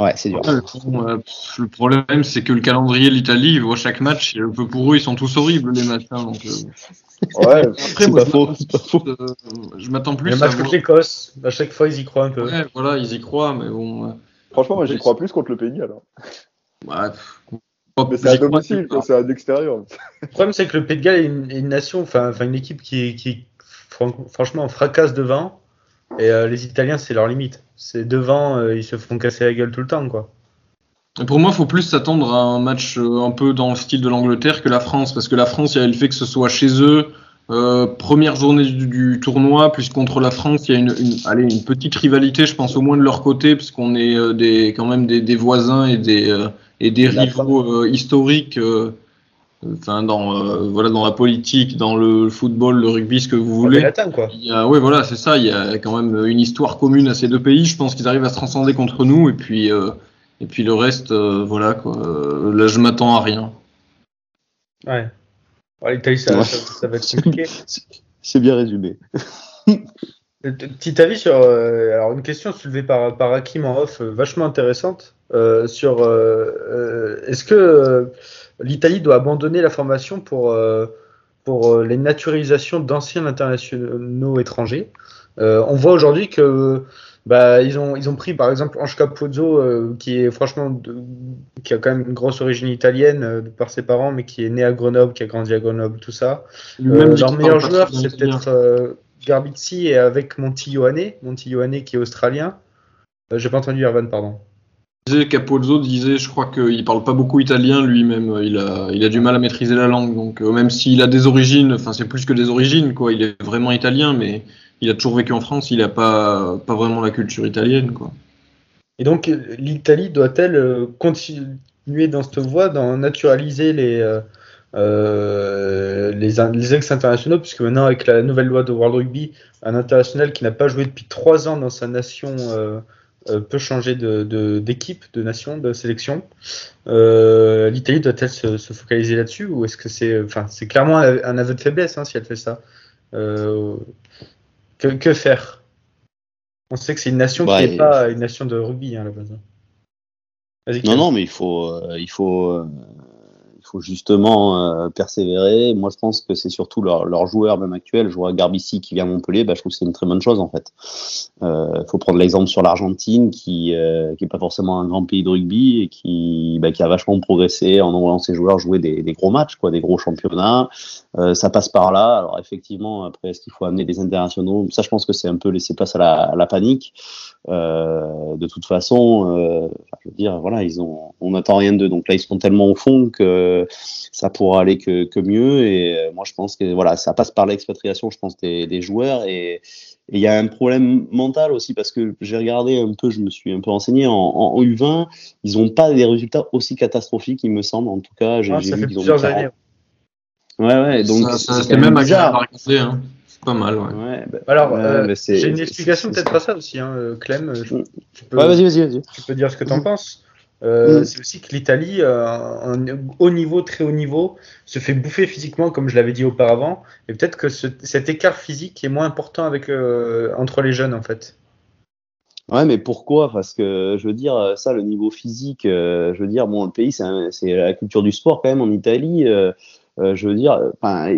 Ouais, c'est dur. Le problème, c'est que le calendrier de l'Italie, ils voient chaque match, et un peu pour eux, ils sont tous horribles les matchs. hein, donc, euh, Ouais, Après, C'est pas faux, pas faux. plus, euh, je m'attends plus Le à match contre l'Écosse, à chaque fois ils y croient un peu. Ouais, voilà, ils y croient, mais bon. euh, franchement, moi, j'y crois plus contre le Pays de Galles. hein. ouais, Mais c'est à domicile, c'est à l'extérieur. Le problème, c'est que le Pays de Galles est une, nation, enfin une équipe qui, qui fran- franchement fracasse devant. Et euh, les Italiens, c'est leur limite. C'est devant, euh, ils se font casser la gueule tout le temps, quoi. Et Pour moi, il faut plus s'attendre à un match euh, un peu dans le style de l'Angleterre que la France, parce que la France, il y a le fait que ce soit chez eux, euh, première journée du, du tournoi, plus contre la France, il y a une, une, allez, une petite rivalité, je pense au moins de leur côté, parce qu'on est euh, des, quand même des, des voisins et des, euh, et des rivaux euh, historiques. Enfin, dans euh, voilà, dans la politique, dans le football, le rugby, ce que vous voulez. latins, quoi. Il y a, ouais, voilà, c'est ça. Il y a quand même une histoire commune à ces deux pays. Je pense qu'ils arrivent à se transcender contre nous. Et puis, euh, et puis le reste, euh, voilà, quoi. Là, je m'attends à rien. Ouais. Ouais, L'Italie, ça, Ouais. ça, ça va être compliqué. C'est- bien résumé. Petit avis sur euh, alors une question soulevée par, par Hakim en off vachement intéressante euh, sur euh, euh, est-ce que euh, l'Italie doit abandonner la formation pour euh, pour euh, les naturalisations d'anciens internationaux étrangers Euh, on voit aujourd'hui que bah, ils ont ils ont pris par exemple Ange Capozzo euh, qui est franchement de- qui a quand même une grosse origine italienne euh, de par ses parents mais qui est né à Grenoble qui a grandi à Grenoble tout ça euh, leur meilleur joueur, c'est peut-être Garbizzi et avec. Monty Ioane qui est australien. J'ai pas entendu Ervan, pardon. Disait, Capozzo disait, je crois qu'il parle pas beaucoup italien lui-même. Il a, du mal à maîtriser la langue. Donc, euh, même s'il a des origines, enfin, c'est plus que des origines, quoi. Il est vraiment italien, mais il a toujours vécu en France. Il a pas, pas vraiment la culture italienne, quoi. Et donc, l'Italie doit-elle euh, continuer dans cette voie, d'en naturaliser les, euh, les, les ex-internationaux, puisque maintenant, avec la nouvelle loi de World Rugby, un international qui n'a pas joué depuis trois ans dans sa nation peut changer d'équipe, de, de, nation, de sélection. L'Italie doit-elle se, focaliser là-dessus, ou est-ce que c'est, enfin, c'est clairement un, aveu de faiblesse hein, si elle fait ça que, que faire? On sait que c'est une nation qui n'est pas une nation de rugby hein, à la base. Non, non, mais il faut, euh, il faut, euh, faut justement euh, persévérer. Moi, je pense que c'est surtout leur, leur, joueur même actuel. Je vois Garbici qui vient à Montpellier. Bah, je trouve que c'est une très bonne chose en fait. Il euh, faut prendre l'exemple sur l'Argentine, qui euh, qui est pas forcément un grand pays de rugby et qui bah, qui a vachement progressé en envoyant ses joueurs jouer des, gros matchs, des gros championnats. Euh, ça passe par là. Alors effectivement, après, est-ce qu'il faut amener des internationaux? Ça, je pense que c'est un peu laisser place à la, panique. Euh, de toute façon, euh, je veux dire, voilà, ils ont, on n'attend rien d'eux. Donc là, ils sont tellement au fond que ça pourra aller que, que mieux. Et euh, moi, je pense que voilà, ça passe par l'expatriation, je pense, des, des joueurs. Et il y a un problème mental aussi parce que j'ai regardé un peu, je me suis un peu renseigné en, en U20, ils n'ont pas des résultats aussi catastrophiques, il me semble. En tout cas, j'ai ah, vu qu'ils ont années. Ouais, ouais. Donc ça, ça c'est même agréable à regarder. Hein pas mal, ouais. Bah, Alors, euh, j'ai une explication peut-être à ça aussi, hein, euh, Clem. Je, tu peux, vas-y, vas-y, vas-y. Tu peux dire ce que tu en penses. Euh, mm. C'est aussi que l'Italie, euh, haut niveau, très haut niveau, se fait bouffer physiquement, comme je l'avais dit auparavant. Et peut-être que ce, cet écart physique est moins important avec, euh, entre les jeunes, en fait. Ouais, mais pourquoi? Parce que je veux dire, ça, le niveau physique, je veux dire, bon, le pays, c'est la culture du sport quand même en Italie. je veux dire, enfin,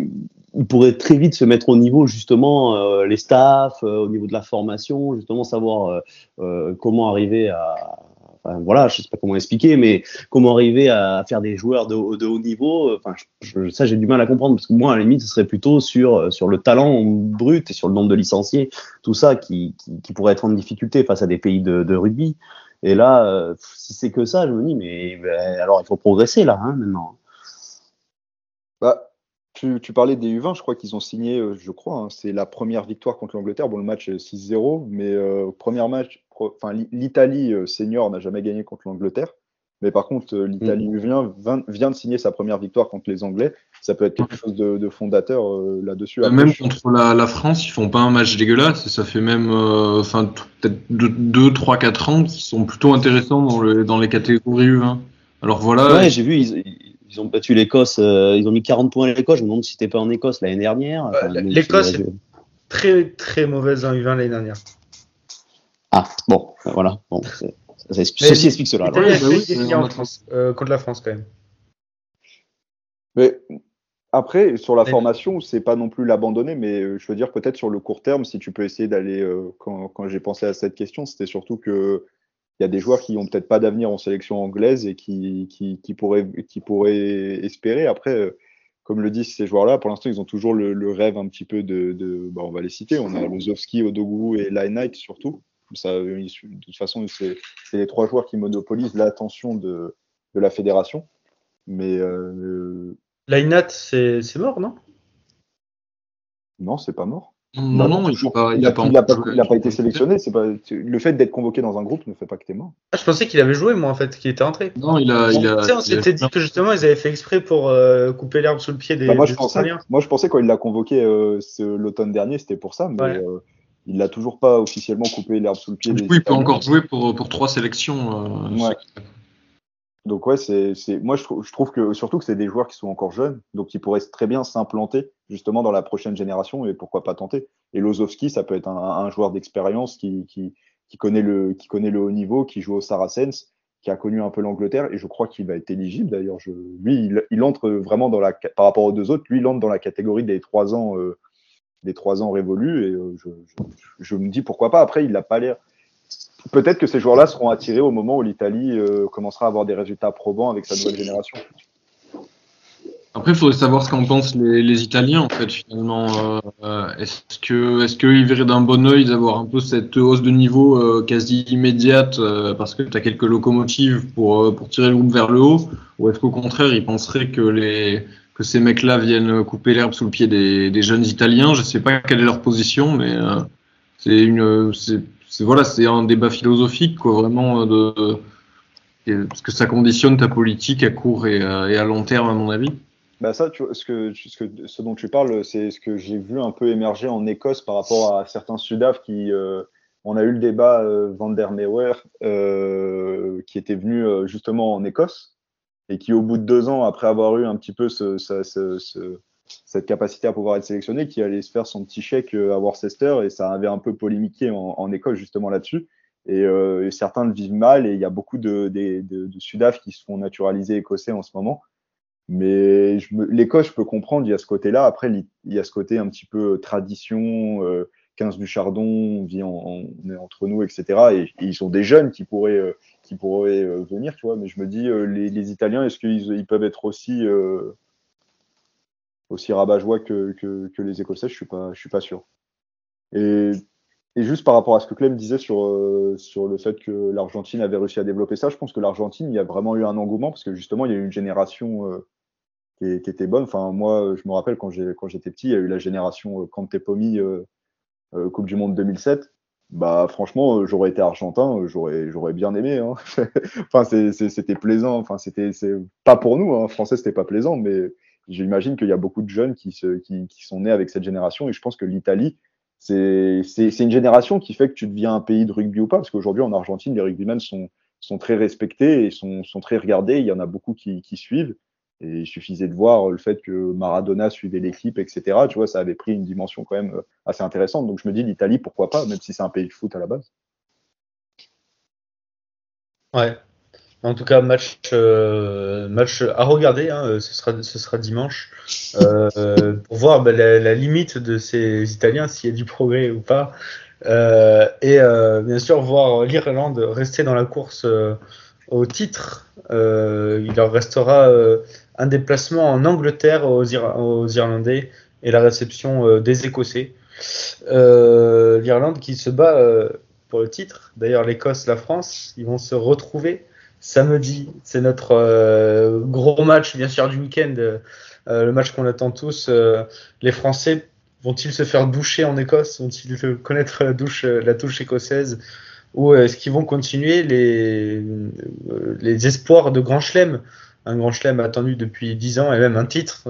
il pourrait très vite se mettre au niveau justement euh, les staffs, euh, au niveau de la formation, justement savoir euh, comment arriver à, voilà, je sais pas comment expliquer, mais comment arriver à faire des joueurs de, haut niveau. Enfin, je, ça j'ai du mal à comprendre parce que moi à la limite ce serait plutôt sur sur le talent brut et sur le nombre de licenciés, tout ça qui, qui, pourrait être en difficulté face à des pays de, rugby. Et là, si c'est que ça, je me dis mais ben, alors il faut progresser là hein, maintenant. Bah, tu, parlais des U20, je crois qu'ils ont signé, euh, je crois, hein, c'est la première victoire contre l'Angleterre. Bon, le match 6-0, mais euh, premier match, enfin l'Italie euh, senior n'a jamais gagné contre l'Angleterre. Mais par contre, l'Italie U20 mm. vient, de signer sa première victoire contre les Anglais. Ça peut être quelque chose de, fondateur là-dessus. Même contre la, France, ils font pas un match dégueulasse. ça fait même, enfin, peut-être 2, 3, 4 ans qu'ils sont plutôt intéressants dans, le, dans les catégories U20. Alors voilà. Ouais, j'ai vu, ils, ils ont battu l'Écosse, euh, ils ont mis 40 points à l'Écosse. Je me demande si c'était pas en Écosse l'année dernière. Euh, L'Écosse est très très mauvaise en U20 l'année dernière. Ah bon, euh, voilà. Bon, ceci explique cela. Il y a oui, en France, contre la France quand même. Mais après, sur la formation, c'est pas non plus l'abandonner, mais je veux dire peut-être sur le court terme, si tu peux essayer d'aller. quand, quand j'ai pensé à cette question, c'était surtout que il y a des joueurs qui n'ont peut-être pas d'avenir en sélection anglaise et qui, qui, pourraient, qui pourraient espérer. Après, euh, comme le disent ces joueurs-là, pour l'instant, ils ont toujours le, rêve un petit peu de. de bah, on va les citer. On a Lozowski, Odogu et Knight surtout. Ça, de toute façon, c'est les trois joueurs qui monopolisent l'attention de, de, la fédération. Mais. Euh, c'est mort, non? Non, c'est pas mort. Non, non, il n'a pas, été sélectionné. C'est pas le fait d'être convoqué dans un groupe ne fait pas que t'es mort. Ah, je pensais qu'il avait joué, moi, en fait, qu'il était entré. Non, il a. Il a on s'était dit que justement, ils avaient fait exprès pour euh, couper l'herbe sous le pied des, bah, moi, je pensais, moi, je pensais quand il l'a convoqué euh, l'automne dernier, c'était pour ça, mais euh, il l'a toujours pas officiellement coupé l'herbe sous le pied. Du coup, il peut encore jouer pour, pour trois sélections. ouais. Donc ouais, c'est, moi je, je, trouve que surtout que c'est des joueurs qui sont encore jeunes, donc qui pourraient très bien s'implanter justement dans la prochaine génération et pourquoi pas tenter. Et Lozowski, ça peut être un, un joueur d'expérience qui, qui, qui, connaît le, qui connaît le haut niveau, qui joue au Saracens, qui a connu un peu l'Angleterre et je crois qu'il va être éligible d'ailleurs. Lui, il, il, entre vraiment dans la par rapport aux deux autres, lui il entre dans la catégorie des trois ans, euh, des trois ans révolus et euh, je, je, je, me dis pourquoi pas. Après, il n'a pas l'air peut-être que ces joueurs-là seront attirés au moment où l'Italie euh, commencera à avoir des résultats probants avec sa nouvelle génération. Après, il faudrait savoir ce qu'en pensent les, Italiens, en fait, finalement. Euh, est-ce que, est-ce qu'ils verraient d'un bon oeil d'avoir un peu cette hausse de niveau euh, quasi immédiate parce que tu as quelques locomotives pour, pour tirer le groupe vers le haut Ou est-ce qu'au contraire, ils penseraient que les, que ces mecs-là viennent couper l'herbe sous le pied des, des, jeunes Italiens? Je sais pas quelle est leur position, mais c'est une, c'est c'est voilà, c'est un débat philosophique, quoi, vraiment de, parce que ça conditionne ta politique à court et, à long terme, à mon avis. Bah ça, ce, que, ce, dont tu parles, c'est ce que j'ai vu un peu émerger en Écosse par rapport à certains Sudaf qui, on a eu le débat euh, Van der Meeuwer euh, qui était venu euh, justement en Écosse et qui, au bout de deux ans, après avoir eu un petit peu ce, cette capacité à pouvoir être sélectionné, qui allait se faire son petit chèque à Worcester et ça avait un peu polémiqué en, Écosse justement là-dessus. Et, certains le vivent mal et il y a beaucoup de, de, de, Sudaf qui se font naturaliser écossais en ce moment. Mais l'Écosse, je peux comprendre, il y a ce côté-là. Après, il y a ce côté un petit peu tradition, 15 du Chardon, on vit on est entre nous, etc. Et, ils sont des jeunes qui pourraient, euh, qui pourraient euh, venir, tu vois. Mais je me dis, euh, les, Italiens, est-ce qu'ils ils peuvent être aussi, aussi rabat-joie que, que, les Écossais Je suis pas, je suis pas sûr. Et, et, juste par rapport à ce que Clem disait sur, sur le fait que l'Argentine avait réussi à développer ça, je pense que l'Argentine, il y a vraiment eu un engouement parce que justement, il y a eu une génération qui, était bonne. Enfin, moi, je me rappelle quand j'étais petit, il y a eu la génération Cantepomi euh, coupe du Monde 2007, bah franchement, euh, j'aurais été argentin, euh, j'aurais j'aurais bien aimé. Hein. enfin, c'était plaisant. Enfin, c'était c'est pas pour nous, hein. français, c'était pas plaisant, mais j'imagine qu'il y a beaucoup de jeunes qui, se, qui, sont nés avec cette génération, et je pense que l'Italie, c'est une génération qui fait que tu deviens un pays de rugby ou pas, parce qu'aujourd'hui en Argentine, les rugbymen sont, sont très respectés et sont, sont très regardés. Il y en a beaucoup qui, qui suivent. Et il suffisait de voir le fait que Maradona suivait l'équipe, etc. Tu vois, ça avait pris une dimension quand même euh, assez intéressante. Donc je me dis, l'Italie, pourquoi pas, même si c'est un pays de foot à la base. Ouais. En tout cas, match, euh, match à regarder. Hein, euh, ce, sera, ce sera dimanche. Euh, pour voir bah, la, limite de ces Italiens, s'il y a du progrès ou pas. Et bien sûr, voir l'Irlande rester dans la course au titre. il leur restera un déplacement en Angleterre aux, Irlandais et la réception des Écossais. L'Irlande qui se bat pour le titre. D'ailleurs, l'Écosse, la France, ils vont se retrouver samedi. C'est notre gros match, bien sûr, du week-end. le match qu'on attend tous. les Français vont-ils se faire doucher en Écosse? Vont-ils connaître la, douche, la touche écossaise? Ou est-ce qu'ils vont continuer les, espoirs de Grand Chelem? Un grand chelem attendu depuis 10 ans et même un titre,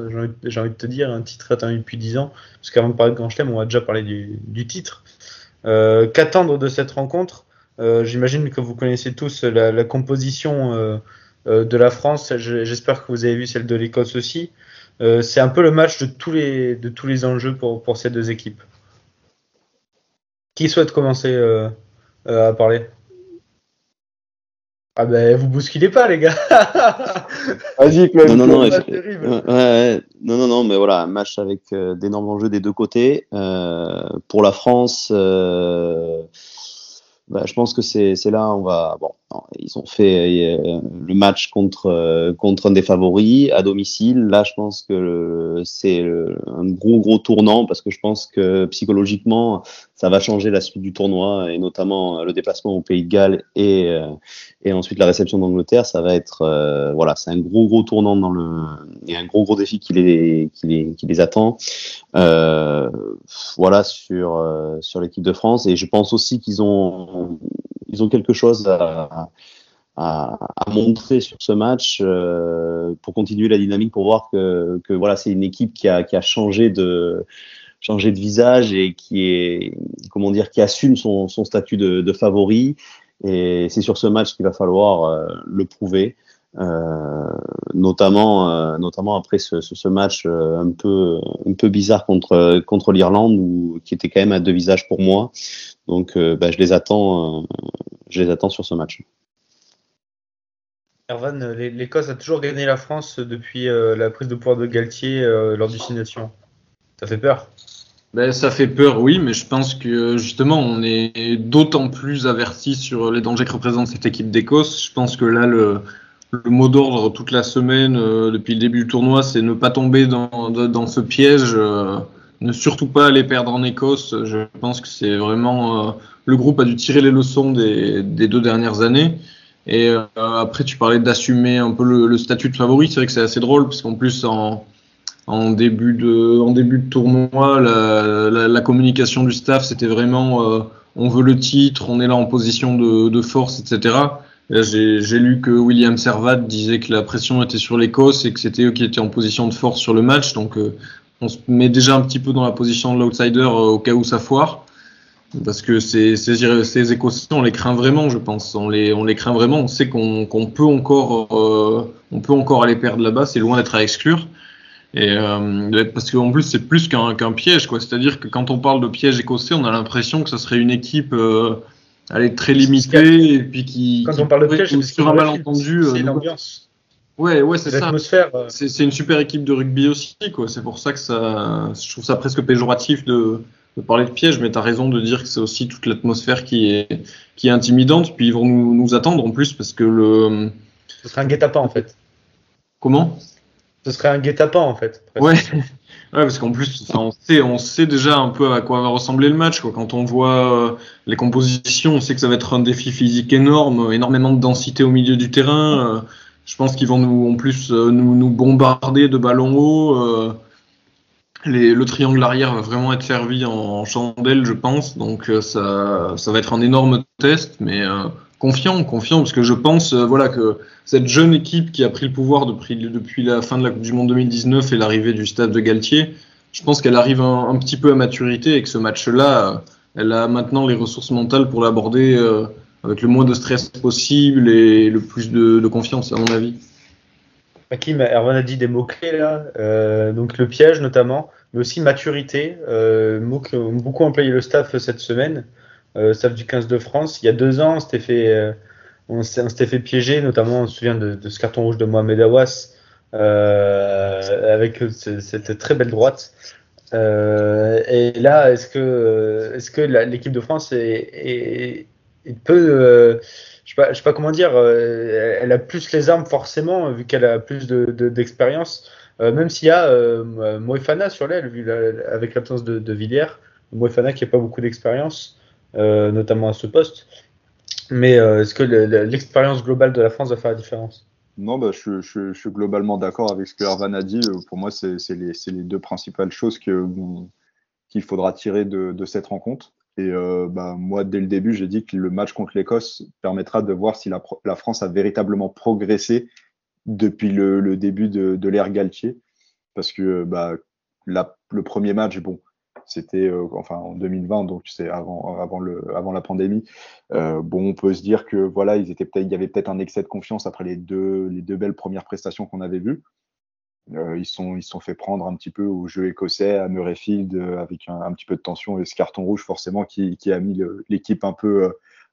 j'ai envie, de te dire, un titre attendu depuis 10 ans, parce qu'avant de parler de grand chelem, on va déjà parler du, titre. Euh, qu'attendre de cette rencontre? euh, J'imagine que vous connaissez tous la, composition euh, de la France, j'espère que vous avez vu celle de l'Écosse aussi. C'est un peu le match de tous les, de tous les enjeux pour, pour ces deux équipes. Qui souhaite commencer à parler? Ah ben vous bousculez pas les gars. Vas-y Non non non, ouais, non non non mais voilà un match avec euh, d'énormes enjeux des deux côtés. Euh, pour la France, euh, bah, je pense que c'est là on va bon ils ont fait euh, le match contre euh, contre un des favoris à domicile. Là, je pense que c'est un gros gros tournant parce que je pense que psychologiquement, ça va changer la suite du tournoi et notamment le déplacement au Pays de Galles et euh, et ensuite la réception d'Angleterre. Ça va être voilà, c'est un gros gros tournant dans le et un gros gros défi qui les qui les qui les attend. voilà sur sur l'équipe de France et je pense aussi qu'ils ont ils ont quelque chose à, montrer sur ce match euh, pour continuer la dynamique, pour voir que, voilà, c'est une équipe qui a, qui a changé de changé de visage et qui est comment dire qui assume son, statut de, favori. Et c'est sur ce match qu'il va falloir euh, le prouver euh, notamment notamment après ce, ce, match un peu un peu bizarre contre contre l'Irlande ou qui était quand même à deux visages pour moi. Donc bah, je les attends je les attends sur ce match. Erwan, l'Écosse a toujours gagné la France depuis euh, la prise de pouvoir de Galtier euh, lors du Six Ça fait peur ben, Ça fait peur, oui, mais je pense que justement, on est d'autant plus averti sur les dangers que représente cette équipe d'Écosse. Je pense que là, le, mot d'ordre toute la semaine, euh, depuis le début du tournoi, c'est ne pas tomber dans, dans ce piège, ne surtout pas aller perdre en Écosse. Je pense que c'est vraiment. le groupe a dû tirer les leçons des, des deux dernières années. Et euh, après, tu parlais d'assumer un peu le, statut de favori. C'est vrai que c'est assez drôle parce qu'en plus, en, en, début de, en début de tournoi, la, la, la communication du staff, c'était vraiment euh, on veut le titre, on est là en position de, de force, etc. J'ai lu que William Servat disait que la pression était sur l'Écosse et que c'était eux qui étaient en position de force sur le match. Donc euh, on se met déjà un petit peu dans la position de l'outsider euh, au cas où ça foire. Parce que ces, ces, ces Écossais, on les craint vraiment, je pense. On les, on les craint vraiment. On sait qu'on peut encore, euh, on peut encore aller perdre là-bas. C'est loin d'être à exclure. Et euh, parce qu'en plus, c'est plus qu'un qu'un piège, quoi. C'est-à-dire que quand on parle de piège écossais, on a l'impression que ça serait une équipe euh, elle est très limitée et puis qui. Quand on parle de piège, c'est sur un malentendu. C'est l'ambiance. Ouais, ouais, c'est ça. L'atmosphère. C'est une super équipe de rugby aussi, quoi. C'est pour ça que ça, je trouve ça presque péjoratif de, de parler de piège, mais tu as raison de dire que c'est aussi toute l'atmosphère qui est, qui est intimidante. Puis ils vont nous, nous attendre en plus parce que le. Ce serait un guet-apens en fait. Comment? Ce serait un guet-apens en fait. presque. Ouais. Ouais, parce qu'en plus, enfin, on, sait, on sait déjà un peu à quoi va ressembler le match. Quoi. Quand on voit euh, les compositions, on sait que ça va être un défi physique énorme, énormément de densité au milieu du terrain. Euh, je pense qu'ils vont nous, en plus euh, nous, bombarder de ballons hauts. euh, le triangle arrière va vraiment être servi en, chandelle, je pense. Donc euh, ça, va être un énorme test, mais confiant, confiant, parce que je pense voilà que cette jeune équipe qui a pris le pouvoir depuis, la fin de la Coupe du Monde 2019 et l'arrivée du stade de Galtier, je pense qu'elle arrive un, petit peu à maturité et que ce match-là, elle a maintenant les ressources mentales pour l'aborder avec le moins de stress possible et le plus de, confiance, à mon avis. Hakim, Erwan a dit des mots-clés là, euh, donc le piège notamment, mais aussi maturité, euh, mot que beaucoup employé le staff cette semaine, euh, staff du 15 de France. Il y a deux ans, on s'était fait, euh, on s'était fait piéger, notamment on se souvient de, ce carton rouge de Mohamed Awas, euh, avec cette très belle droite. Et là, est-ce que, est-ce que l'équipe de France est, est peut euh, je sais sais pas comment dire, euh, elle a plus les armes forcément, vu qu'elle a plus d'expérience. De, de, euh, même s'il y a euh, Moefana sur l'aile, avec l'absence de, de Villiers, Moefana qui n'a pas beaucoup d'expérience, notamment à ce poste. Mais est-ce que l'expérience globale de la France va faire la différence? Non, bah, je, suis globalement d'accord avec ce que Ervan a dit. Pour moi, c'est les, deux principales choses qu'il qu faudra tirer de cette rencontre. Et euh, bah, moi, dès le début, j'ai dit que le match contre l'Écosse permettra de voir si la, France a véritablement progressé depuis le, début de, l'ère Galtier. Parce que bah, la, le premier match, bon, c'était euh, enfin en 2020, donc c'est avant, la pandémie. Euh, bon, on peut se dire que voilà, peut-être, y avait peut-être un excès de confiance après les deux, les deux belles premières prestations qu'on avait vues. Euh, ils sont ils sont fait prendre un petit peu au jeu écossais à Murrayfield euh, avec un, petit peu de tension et ce carton rouge forcément qui, a mis l'équipe un peu euh,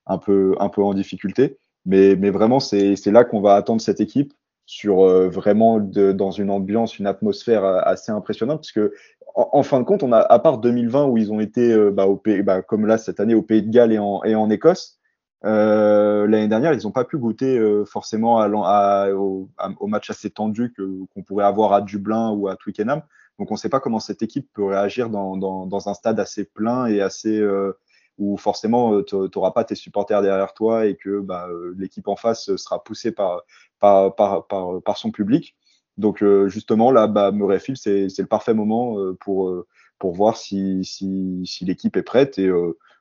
un peu un peu en difficulté. Mais vraiment c'est là qu'on va attendre cette équipe sur vraiment dans une ambiance une atmosphère assez impressionnante parce que en, fin de compte on a à part 2020 où ils ont été bah, au pays, bah, comme là cette année au Pays de Galles et en Écosse L'année dernière, ils n'ont pas pu goûter euh, forcément à, à, au, au, match assez tendu qu'on pourrait avoir à Dublin ou à Twickenham. Donc, on ne sait pas comment cette équipe peut réagir dans, dans, dans un stade assez plein et assez euh, où forcément euh, tu n'auras pas tes supporters derrière toi et que bah, euh, l'équipe en face sera poussée par, par, par, par, par son public. Donc, euh, justement, là, bah, Murrayfield, c'est le parfait moment pour, pour voir si, si, si l'équipe est prête et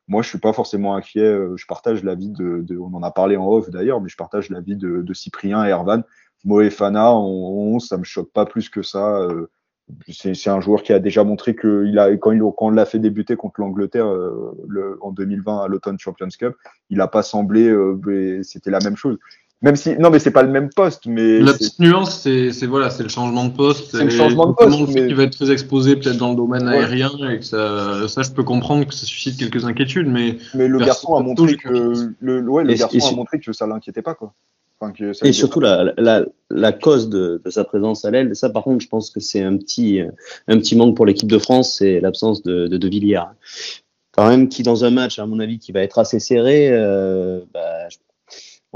moi, je suis pas forcément inquiet. Euh, je partage l'avis de, de, on en a parlé en off d'ailleurs, mais je partage l'avis de, de Cyprien et Ervan. Moefana en 11, ça me choque pas plus que ça. Euh, c'est un joueur qui a déjà montré que il a, quand, il, quand on l'a fait débuter contre l'Angleterre euh, le, en 2020 à l'Automne Champions Cup, il a pas semblé, c'était la même chose. Même si, non, mais c'est pas le même poste, mais. La petite nuance, c'est, voilà, c'est le changement de poste. C'est le changement de poste. Mais... qui va être très exposé peut-être dans le domaine ouais. aérien et que ça, ça, je peux comprendre que ça suscite quelques inquiétudes, mais. Mais le garçon a montré que, le, ouais, le et, garçon et a montré que ça l'inquiétait pas, quoi. Enfin, que ça et surtout la, la, la, cause de, de sa présence à l'aile, ça par contre, je pense que c'est un petit, un petit manque pour l'équipe de France, c'est l'absence de, de, de Villiers. Quand même, qui dans un match, à mon avis, qui va être assez serré, euh, bah, je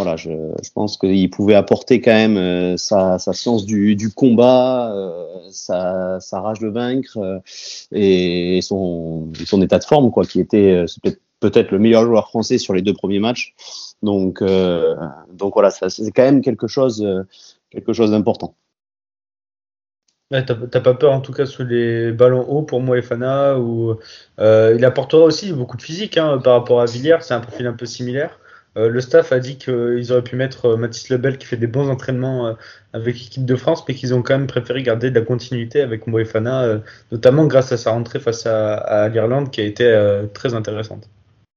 voilà, je, pense qu'il pouvait apporter quand même euh, sa, sa, science du, combat, euh, sa, rage de vaincre euh, et son, état de forme, quoi, qui était peut-être le meilleur joueur français sur les deux premiers matchs. Donc, donc voilà, c'est quand même quelque chose, quelque chose d'important. Ouais, T'as pas peur en tout cas sous les ballons hauts pour Moefana ou euh, il apportera aussi beaucoup de physique hein, par rapport à Villiers, c'est un profil un peu similaire. Euh, le staff a dit qu'ils auraient pu mettre euh, Mathis Lebel qui fait des bons entraînements euh, avec l'équipe de France, mais qu'ils ont quand même préféré garder de la continuité avec Moefana, notamment grâce à sa rentrée face à, à l'Irlande qui a été très intéressante.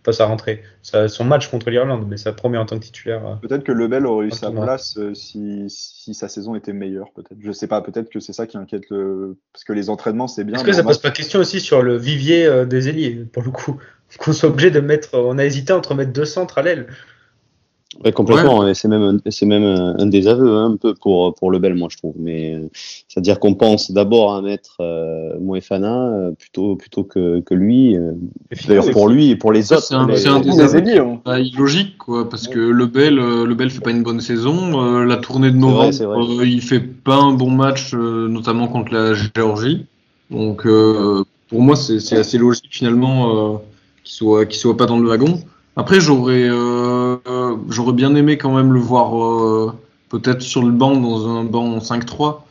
Pas sa rentrée, sa- son match contre l'Irlande, mais sa première en tant que titulaire. Peut-être que Lebel aurait eu sa place si, si sa saison était meilleure, peut-être. Je sais pas, peut-être que c'est ça qui inquiète le. Parce que les entraînements, c'est bien. Est-ce que ça en pose match- pas question aussi sur le vivier des ailiers, pour le coup? Qu'on soit obligé de mettre. On a hésité entre mettre deux centres à l'aile. Ouais, complètement, et c'est même, un- c'est même un, désaveu hein, un peu pour, pour le Bel, moi je trouve. Mais euh, c'est-à-dire qu'on pense d'abord à mettre euh, Moefana euh, plutôt, plutôt que, que lui. euh. D'ailleurs pour lui et pour les autres. c'est un- les- c'est un des les. Bah, illogique, quoi, parce que le Bel, le Bel fait pas une bonne saison. euh, la tournée de C'est vrai, novembre, c'est vrai. euh, il fait pas un bon match, euh, notamment contre la Géorgie. Donc, euh, pour moi, c'est c'est assez logique finalement qu'il soit, qu'il soit pas dans le wagon. Après, j'aurais, euh, euh, j'aurais bien aimé quand même le voir euh, peut-être sur le banc dans un banc 5-3.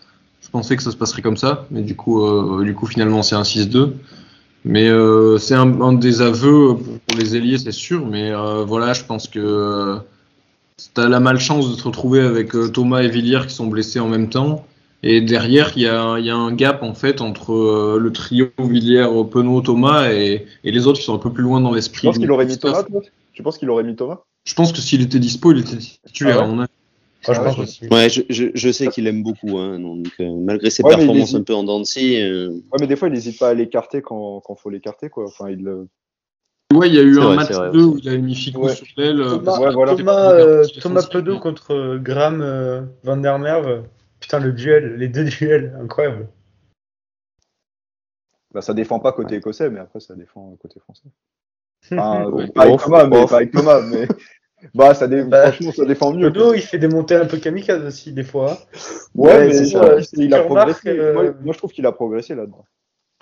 Je pensais que ça se passerait comme ça, mais du coup, du coup, finalement, c'est un 6-2. Mais c'est un, un des aveux pour, les ailiers, c'est sûr. Mais voilà, je pense que euh, t'as la malchance de te retrouver avec Thomas et Villiers qui sont blessés en même temps. Et derrière, il y a, il y a un gap en fait entre euh, le trio Villiers, Penaud, Thomas et, et les autres qui sont un peu plus loin dans Tu l'esprit. penses qu'il aurait mis du staff. Thomas, toi? Tu penses qu'il aurait mis Thomas? Je pense que s'il était dispo, il était titulaire. Ah ouais. Moi, je Ouais, pense je- aussi. Ouais, je, je, je sais qu'il aime beaucoup, hein, donc euh, malgré ses performances hésite. un peu en dents de scie, euh, Ouais, mais des fois, il n'hésite pas à l'écarter quand, quand faut l'écarter, quoi. Enfin, il. euh, Ouais, il y a eu un vrai, match c'est vrai 2 aussi. où il a mis Fico Ouais. sur l'aile. Thomas, ouais, voilà. Thomas, euh, Thomas Pedot contre Graham euh, Van der Merwe. Putain, le duel, les deux duels, incroyable. Bah, ça défend pas côté écossais, mais après, ça défend côté français. Enfin, Ouais. pas avec Thomas, mais off. pas avec Thomas, mais. Bah, ça dé- Bah, franchement, ça défend mieux. Pedot, il fait des montées un peu kamikazes aussi, des fois. Ouais, Ouais, mais c'est ça, ça. il, a progressé. euh, Moi, moi, je trouve qu'il a progressé là-dedans.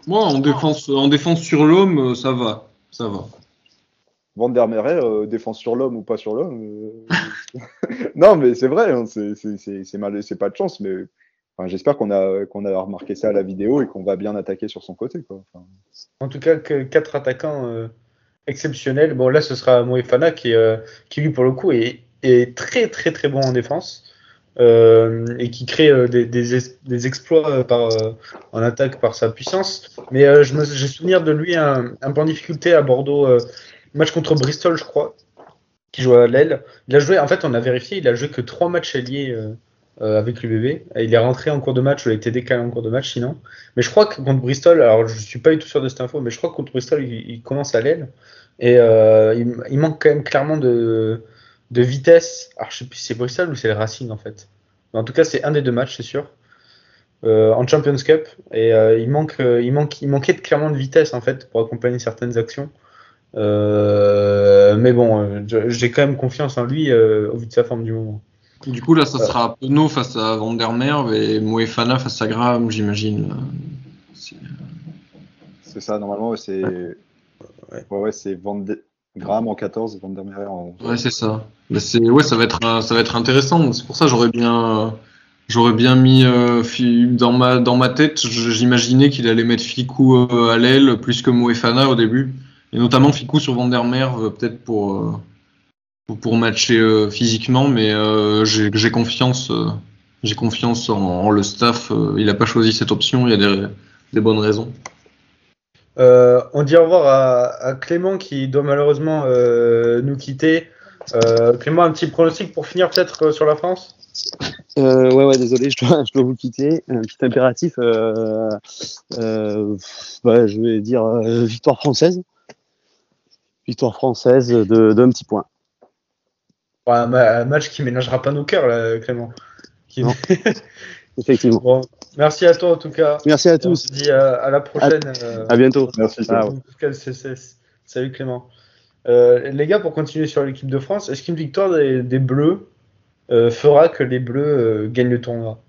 Moi, en défense, en défense sur l'homme, euh, ça va. Ça va. Van der euh, défense sur l'homme ou pas sur l'homme. euh, non, mais c'est vrai, hein, c'est- mal, c'est pas de chance, mais j'espère qu'on a, qu'on a remarqué ça à la vidéo et qu'on va bien attaquer sur son côté. Quoi. En tout cas, que quatre attaquants euh, exceptionnels. Bon, là, ce sera Moefana qui, qui lui, pour le coup, est, très, très, très bon en défense. et qui crée des, des, es- des exploits en attaque par sa puissance. Mais je me- souvenir de lui un, un peu en difficulté à Bordeaux, match contre Bristol, je crois, qui jouait à l'aile. Il a joué, en fait, on a vérifié, il a joué que trois matchs alliés euh, euh, avec l'UBB. Il est rentré en cours de match, il a été décalé en cours de match sinon. Mais je crois que contre Bristol, alors je suis pas du tout sûr de cette info, mais je crois que contre Bristol, il, commence à l'aile. Et euh, il, manque quand même clairement de, vitesse. Alors je sais plus si c'est Bristol ou c'est le Racing en fait. Mais en tout cas, c'est un des deux matchs, c'est sûr. Euh, en Champions Cup. Et il, manque, il, il manquait clairement de vitesse en fait pour accompagner certaines actions. Euh, mais bon, j'ai quand même confiance en lui euh, au vu de sa forme du moment. Du coup, là, ça Euh. sera Penaud face à Van der Merwe et Moefana face à Graham, j'imagine. C'est- ça, normalement, c'est. Ouais, ouais, c'est Van de... Graham en 14 et Van der Merwe en. Ouais, c'est ça. Mais c'est, ouais, ça va être, ça va être intéressant. C'est pour ça que j'aurais bien, j'aurais bien mis euh, dans ma, dans ma tête, j'imaginais qu'il allait mettre Ficou à l'aile plus que Moefana au début, et notamment Ficou sur Van der Merwe peut-être pour, euh, pour, pour matcher euh, physiquement, mais euh, j'ai, j'ai confiance, euh, j'ai confiance en, en le staff. euh, il a pas choisi cette option, il y a des, des bonnes raisons. Euh, on dit au revoir à, à Clément qui doit malheureusement euh, nous quitter. Euh, Clément, un petit pronostic pour finir peut-être euh, sur la France? Euh, ouais, ouais, désolé, je dois, je dois vous quitter. Un petit impératif. Euh, euh, bah, je vais dire euh, victoire française. Victoire française de- d'un petit point. Ouais, un, ma- un match qui ménagera pas nos cœurs, là, Clément. Qui- Non. Effectivement. Bon, merci à toi en tout cas. Merci à Et on tous. se dit à, à la prochaine. euh, À bientôt. Merci, Ah. Salut Clément. Euh, les gars, pour continuer sur l'équipe de France, est-ce qu'une victoire des, des Bleus euh, fera que les Bleus euh, gagnent le tournoi?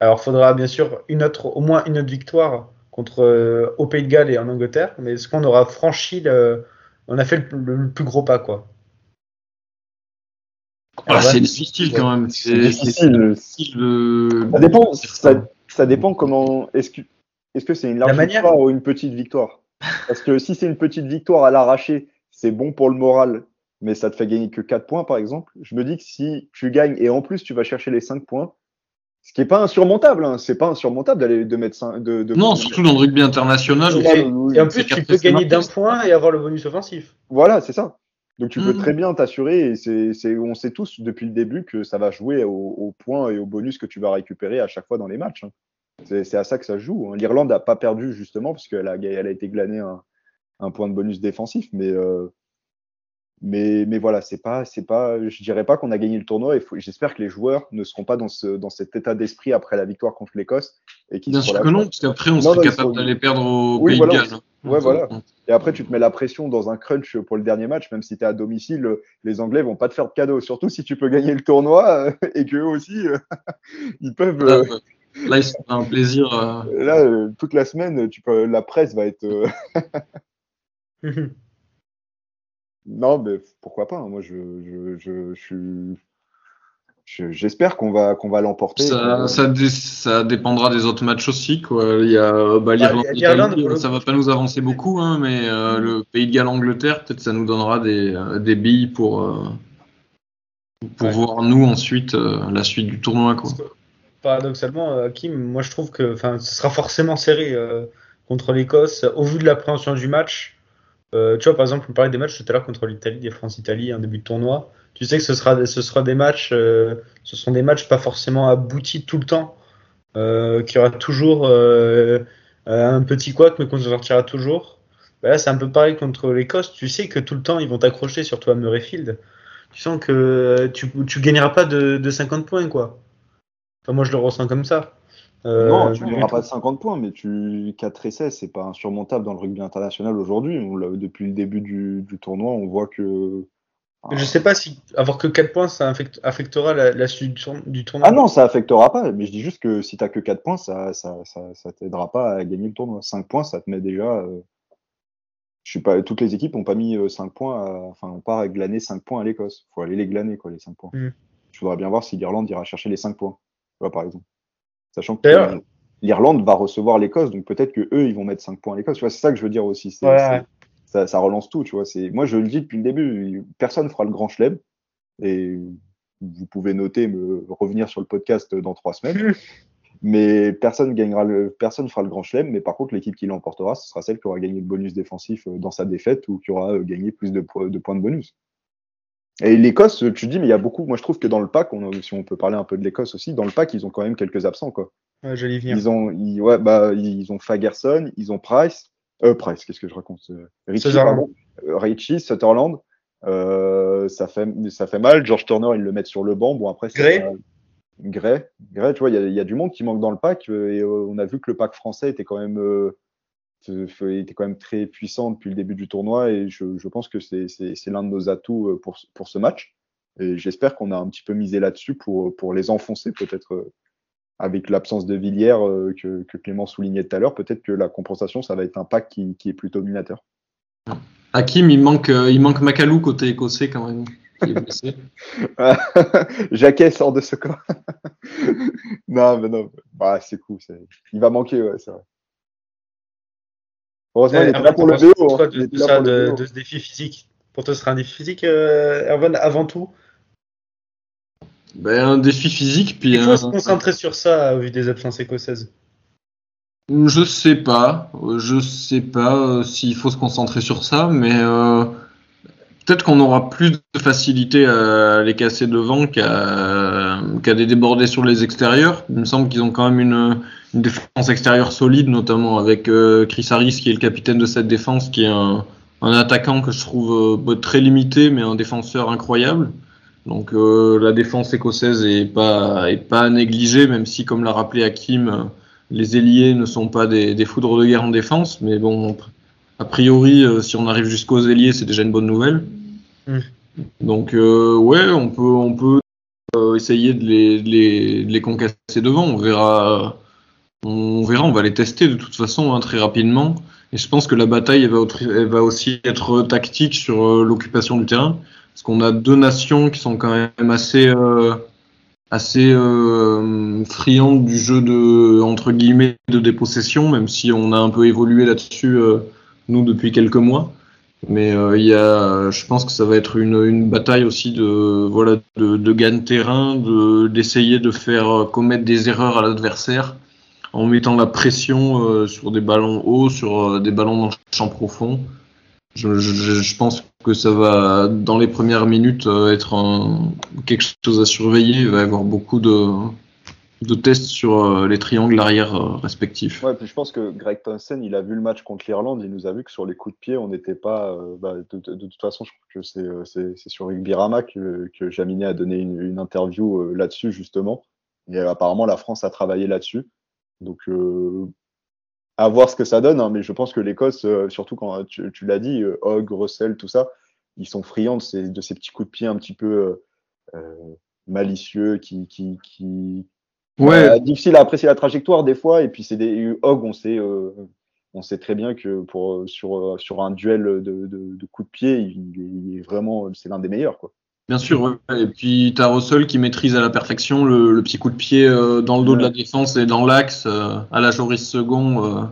Alors, il faudra bien sûr une autre, au moins une autre victoire contre euh, au Pays de Galles et en Angleterre, mais est-ce qu'on aura franchi le, on a fait le, le- le plus gros pas quoi Ah, ouais. c'est difficile quand même. C'est difficile. difficile de- Ça dépend. Ça, Ça dépend comment. Est-ce que est-ce que c'est une large victoire ou une petite victoire? Parce que si c'est une petite victoire à l'arraché, c'est bon pour le moral, mais ça te fait gagner que 4 points, par exemple. Je me dis que si tu gagnes et en plus tu vas chercher les 5 points, ce qui n'est pas insurmontable, hein. c'est pas insurmontable d'aller de mettre 5, de, de, Non, surtout dans le rugby international. Et, en plus, tu peux gagner d'un point et avoir le bonus offensif. Voilà, c'est ça. Donc tu peux mmh. très bien t'assurer, et c'est, on sait tous depuis le début que ça va jouer au, point et au bonus que tu vas récupérer à chaque fois dans les matchs. Hein. C'est, à ça que ça se joue. Hein. L'Irlande n'a pas perdu justement parce qu'elle a, elle a été glanée un, un, point de bonus défensif, mais euh, mais, mais voilà, c'est pas, c'est pas, je dirais pas qu'on a gagné le tournoi. Et j'espère que les joueurs ne seront pas dans, ce, dans cet état d'esprit après la victoire contre l'Écosse. Et Bien sûr que non, parce qu'après on serait capable d'aller perdre au Pays de Galles. Ouais, voilà. Et après, tu te mets la pression dans un crunch pour le dernier match, même si tu es à domicile, les Anglais vont pas te faire de cadeau. Surtout si tu peux gagner le tournoi et qu'eux aussi, ils peuvent. Là, là ils un plaisir. Euh. Là, euh, toute la semaine, tu peux, la presse va être. Non, mais pourquoi pas hein. Moi, je, je, je, je suis. J'espère qu'on va qu'on va l'emporter. Ça, ça, ça, dépendra des autres matchs aussi. Quoi. Il y a bah, l'Irlande, bah, ça va pas nous avancer beaucoup, hein, mais euh, le Pays de Galles, Angleterre, peut-être ça nous donnera des, euh, des billes pour euh, pour voir nous ensuite la suite du tournoi. Quoi. paradoxalement, Hakim, moi je trouve que ce sera forcément serré contre l'Écosse au vu de l'appréhension du match. Euh, tu vois, par exemple, on parlait des matchs tout à l'heure contre l'Italie, des France-Italie, un début de tournoi. Tu sais que ce sera, ce des matchs, euh, ce sont des matchs pas forcément aboutis tout le temps, euh, qui aura toujours un petit couac, mais qu'on se sortira toujours. Bah là, c'est un peu pareil contre l'Écosse. Tu sais que tout le temps, ils vont t'accrocher, surtout à Murrayfield. Tu sens que tu, tu gagneras pas de, de 50 points, quoi. Enfin, moi, je le ressens comme ça. Euh, non, tu n'auras pas de 50 points, mais tu 4 essais, c'est pas insurmontable dans le rugby international aujourd'hui. Depuis le début du, du, tournoi, on voit que. Je sais pas si avoir que 4 points, ça affectera la, suite du tournoi. Ah non, ça affectera pas. Mais je dis juste que si tu que 4 points, ça, ça, ça, ça t'aidera pas à gagner le tournoi. 5 points, ça te met déjà. Euh... Je suis pas, toutes les équipes n'ont pas mis 5 euh, points, à, enfin, on part à glaner 5 points à l'Écosse. faut aller les glaner, quoi, les 5 points. Mm. Je voudrais bien voir si l'Irlande ira chercher les 5 points. Tu vois, par exemple. Sachant que l'Irlande va recevoir l'Écosse, donc peut-être que eux ils vont mettre 5 points à l'Écosse. Tu vois, c'est ça que je veux dire aussi. Ça, ça, relance tout, tu vois. C'est, moi je le dis depuis le début, personne fera le grand chelem. Et vous pouvez noter, me revenir sur le podcast dans trois semaines. mais personne gagnera le, personne fera le grand chelem. Mais par contre, l'équipe qui l'emportera, ce sera celle qui aura gagné le bonus défensif dans sa défaite ou qui aura gagné plus de, de points de bonus. Et l'Écosse, tu dis, mais il y a beaucoup. Moi, je trouve que dans le pack, on, si on peut parler un peu de l'Écosse aussi, dans le pack, ils ont quand même quelques absents, quoi. Ouais, j'allais venir. Ils ont, ils, ouais, bah, ils ont Fagerson, ils ont Price, euh, Price, qu'est-ce que je raconte euh, Richie, Sutherland. Euh, Richie, Sutherland. Euh, ça fait, ça fait mal. George Turner, ils le mettent sur le banc. Bon, après, Gray. Gray, Gray, tu vois, il y a, y a, du monde qui manque dans le pack et on a vu que le pack français était quand même était quand même très puissant depuis le début du tournoi et je, je pense que c'est l'un de nos atouts euh, pour, pour ce match. Et j'espère qu'on a un petit peu misé là-dessus pour, pour les enfoncer, peut-être euh, avec l'absence de Villiers euh, que, que, Clément soulignait tout à l'heure. Peut-être que la compensation, ça va être un pack qui, qui est plutôt dominateur. Hakim, il manque, il manque Macalou côté écossais quand même. Jacquet sort de ce corps. non, mais non, bah, c'est cool. Il va manquer, ouais, c'est vrai. Heureusement, il est là pour le BO. Hein. De, de, ce défi physique Pour toi, ce sera un défi physique, euh, Erwan, avant tout? Ben, Un défi physique. Puis il faut se concentrer sur ça au vu des absences écossaises? Je sais pas. Je sais pas euh, s'il faut se concentrer sur ça, mais euh, peut-être qu'on aura plus de facilité à les casser devant qu'à qu des débordés sur les extérieurs. Il me semble qu'ils ont quand même une une défense extérieure solide, notamment avec euh, Chris Harris qui est le capitaine de cette défense, qui est un, un attaquant que je trouve euh, très limité, mais un défenseur incroyable. Donc euh, la défense écossaise est pas est pas négligée, même si, comme l'a rappelé Hakim, les ailiers ne sont pas des, des, foudres de guerre en défense. Mais bon, a priori, si on arrive jusqu'aux ailiers, c'est déjà une bonne nouvelle. Mm. Donc ouais, on peut on peut essayer de les, de les, de les concasser devant. On verra on verra, on va les tester de toute façon hein, très rapidement. Et je pense que la bataille elle va, aussi être tactique sur euh, l'occupation du terrain. Parce qu'on a deux nations qui sont quand même assez, euh, assez euh, friande du jeu de entre guillemets de dépossession, même si on a un peu évolué là-dessus euh, nous depuis quelques mois. Mais euh, il y a, je pense que ça va être une, une bataille aussi de voilà de, de gain de terrain, de d'essayer de faire commettre des erreurs à l'adversaire en mettant la pression euh, sur des ballons hauts, sur euh, des ballons dans le champ profond. Je, pense que ça va, dans les premières minutes, euh, être un, quelque chose à surveiller. Il va y avoir beaucoup de, tests sur les triangles arrière respectifs. Puis je pense que Greg Townsend, il a vu le match contre l'Irlande, il nous a vu que sur les coups de pied, on n'était pas. Bah, de, toute façon, je crois que c'est, sur Rugby Rama que, que Jaminet a donné une, interview là-dessus, justement. Et apparemment, la France a travaillé là-dessus. Donc, euh, à voir ce que ça donne, hein, mais je pense que l'Écosse, euh, surtout quand tu, tu l'as dit, euh, Hogg, Russell, tout ça, ils sont friands de ces, de ces petits coups de pied un petit peu euh, malicieux qui, qui, qui, Ouais, euh, difficile à apprécier la trajectoire des fois. Et puis c'est des Hogg, on sait, euh, on sait très bien que pour sur sur un duel de, de, de coups de pied, il, il est vraiment, c'est l'un des meilleurs quoi. Bien sûr, ouais. et puis tu as Russell qui maîtrise à la perfection le, le petit coup de pied euh, dans le dos Ouais. de la défense et dans l'axe, euh, à la Joris Second, euh,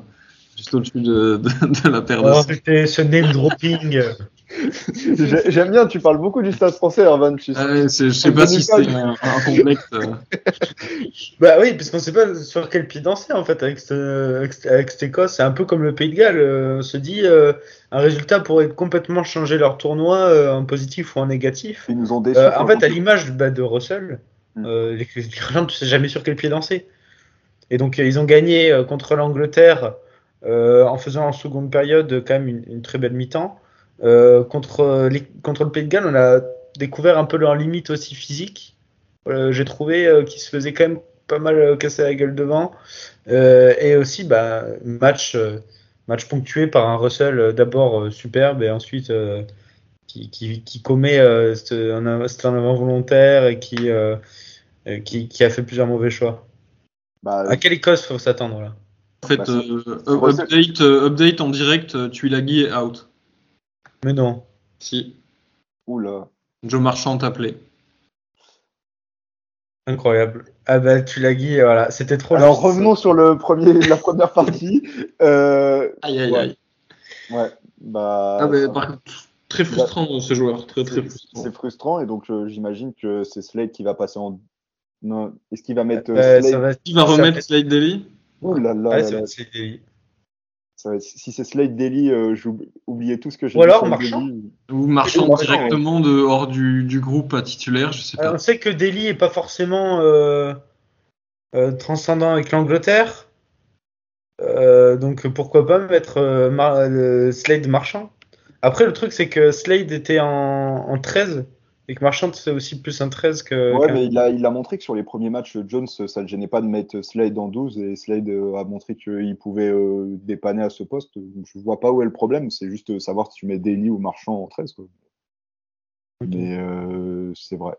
juste au-dessus de, de, de la paire de Oh, c'était ce name dropping. J'ai- J'aime bien, tu parles beaucoup du stade français, Ervan. Tu sais. Ouais, c'est- je sais pas si c'est un, un complexe. euh. Bah oui, parce qu'on sait pas sur quel pied danser en fait avec, ce- avec, ce- avec cette Écosse. C'est un peu comme le Pays de Galles. euh, on se dit euh, un résultat pourrait complètement changer leur tournoi euh, en positif ou en négatif. Ils nous ont déçus. Euh, en fait, à l'image bah, de Russell, Mm. euh, Irlandais, tu sais jamais sur quel pied danser. Et donc ils ont gagné euh, contre l'Angleterre euh, en faisant en seconde période quand même une, une très belle mi-temps. Euh, contre, les, contre le Pays de Galles, on a découvert un peu leurs limites aussi physiques. Euh, J'ai trouvé euh, qu'ils se faisaient quand même pas mal euh, casser la gueule devant. Euh, et aussi, bah, match, euh, match ponctué par un Russell euh, d'abord euh, superbe et ensuite euh, qui, qui, qui commet euh, un, avant volontaire et qui, euh, euh, qui, qui a fait plusieurs mauvais choix. Bah, À quelle Écosse faut s'attendre là? En fait, Bah, euh, update, euh, update en direct, euh, Tuilagi est out. Mais non. Si, oula. Joe Marchand t'appelait. Incroyable. Ah bah tu l'as dit, voilà, c'était trop Alors juste. revenons sur le premier, la première partie. Euh, Aïe, aïe, Ouais. aïe. ouais, bah. Ah, par contre, très frustrant ce joueur, très très c'est- frustrant. C'est frustrant et donc euh, j'imagine que c'est Slade qui va passer en. Non, est-ce qu'il va mettre euh, Euh, Slade ça va, Qui va ça remettre Slade Daly Ouh là là ouais, là ça va là. être Slade Daly. Si c'est Slade Daily, euh, j'oubliais tout ce que j'ai Ou alors Marchand. Ou Marchand directement de, hors du, du groupe à titulaire, je sais Alors, pas. on sait que Daly est pas forcément euh, euh, transcendant avec l'Angleterre. Euh, donc pourquoi pas mettre euh, Mar- euh, Slade Marchand. Après le truc c'est que Slade était en, en 13 et que Marchand c'est aussi plus un 13 que. Ouais, mais il a, il a montré que sur les premiers matchs, Jones, ça ne le gênait pas de mettre Slade en 12 et Slade euh, a montré qu'il pouvait euh, dépanner à ce poste. Je vois pas où est le problème, c'est juste savoir si tu mets Daly ou Marchand en 13. Quoi. Mais euh, c'est vrai.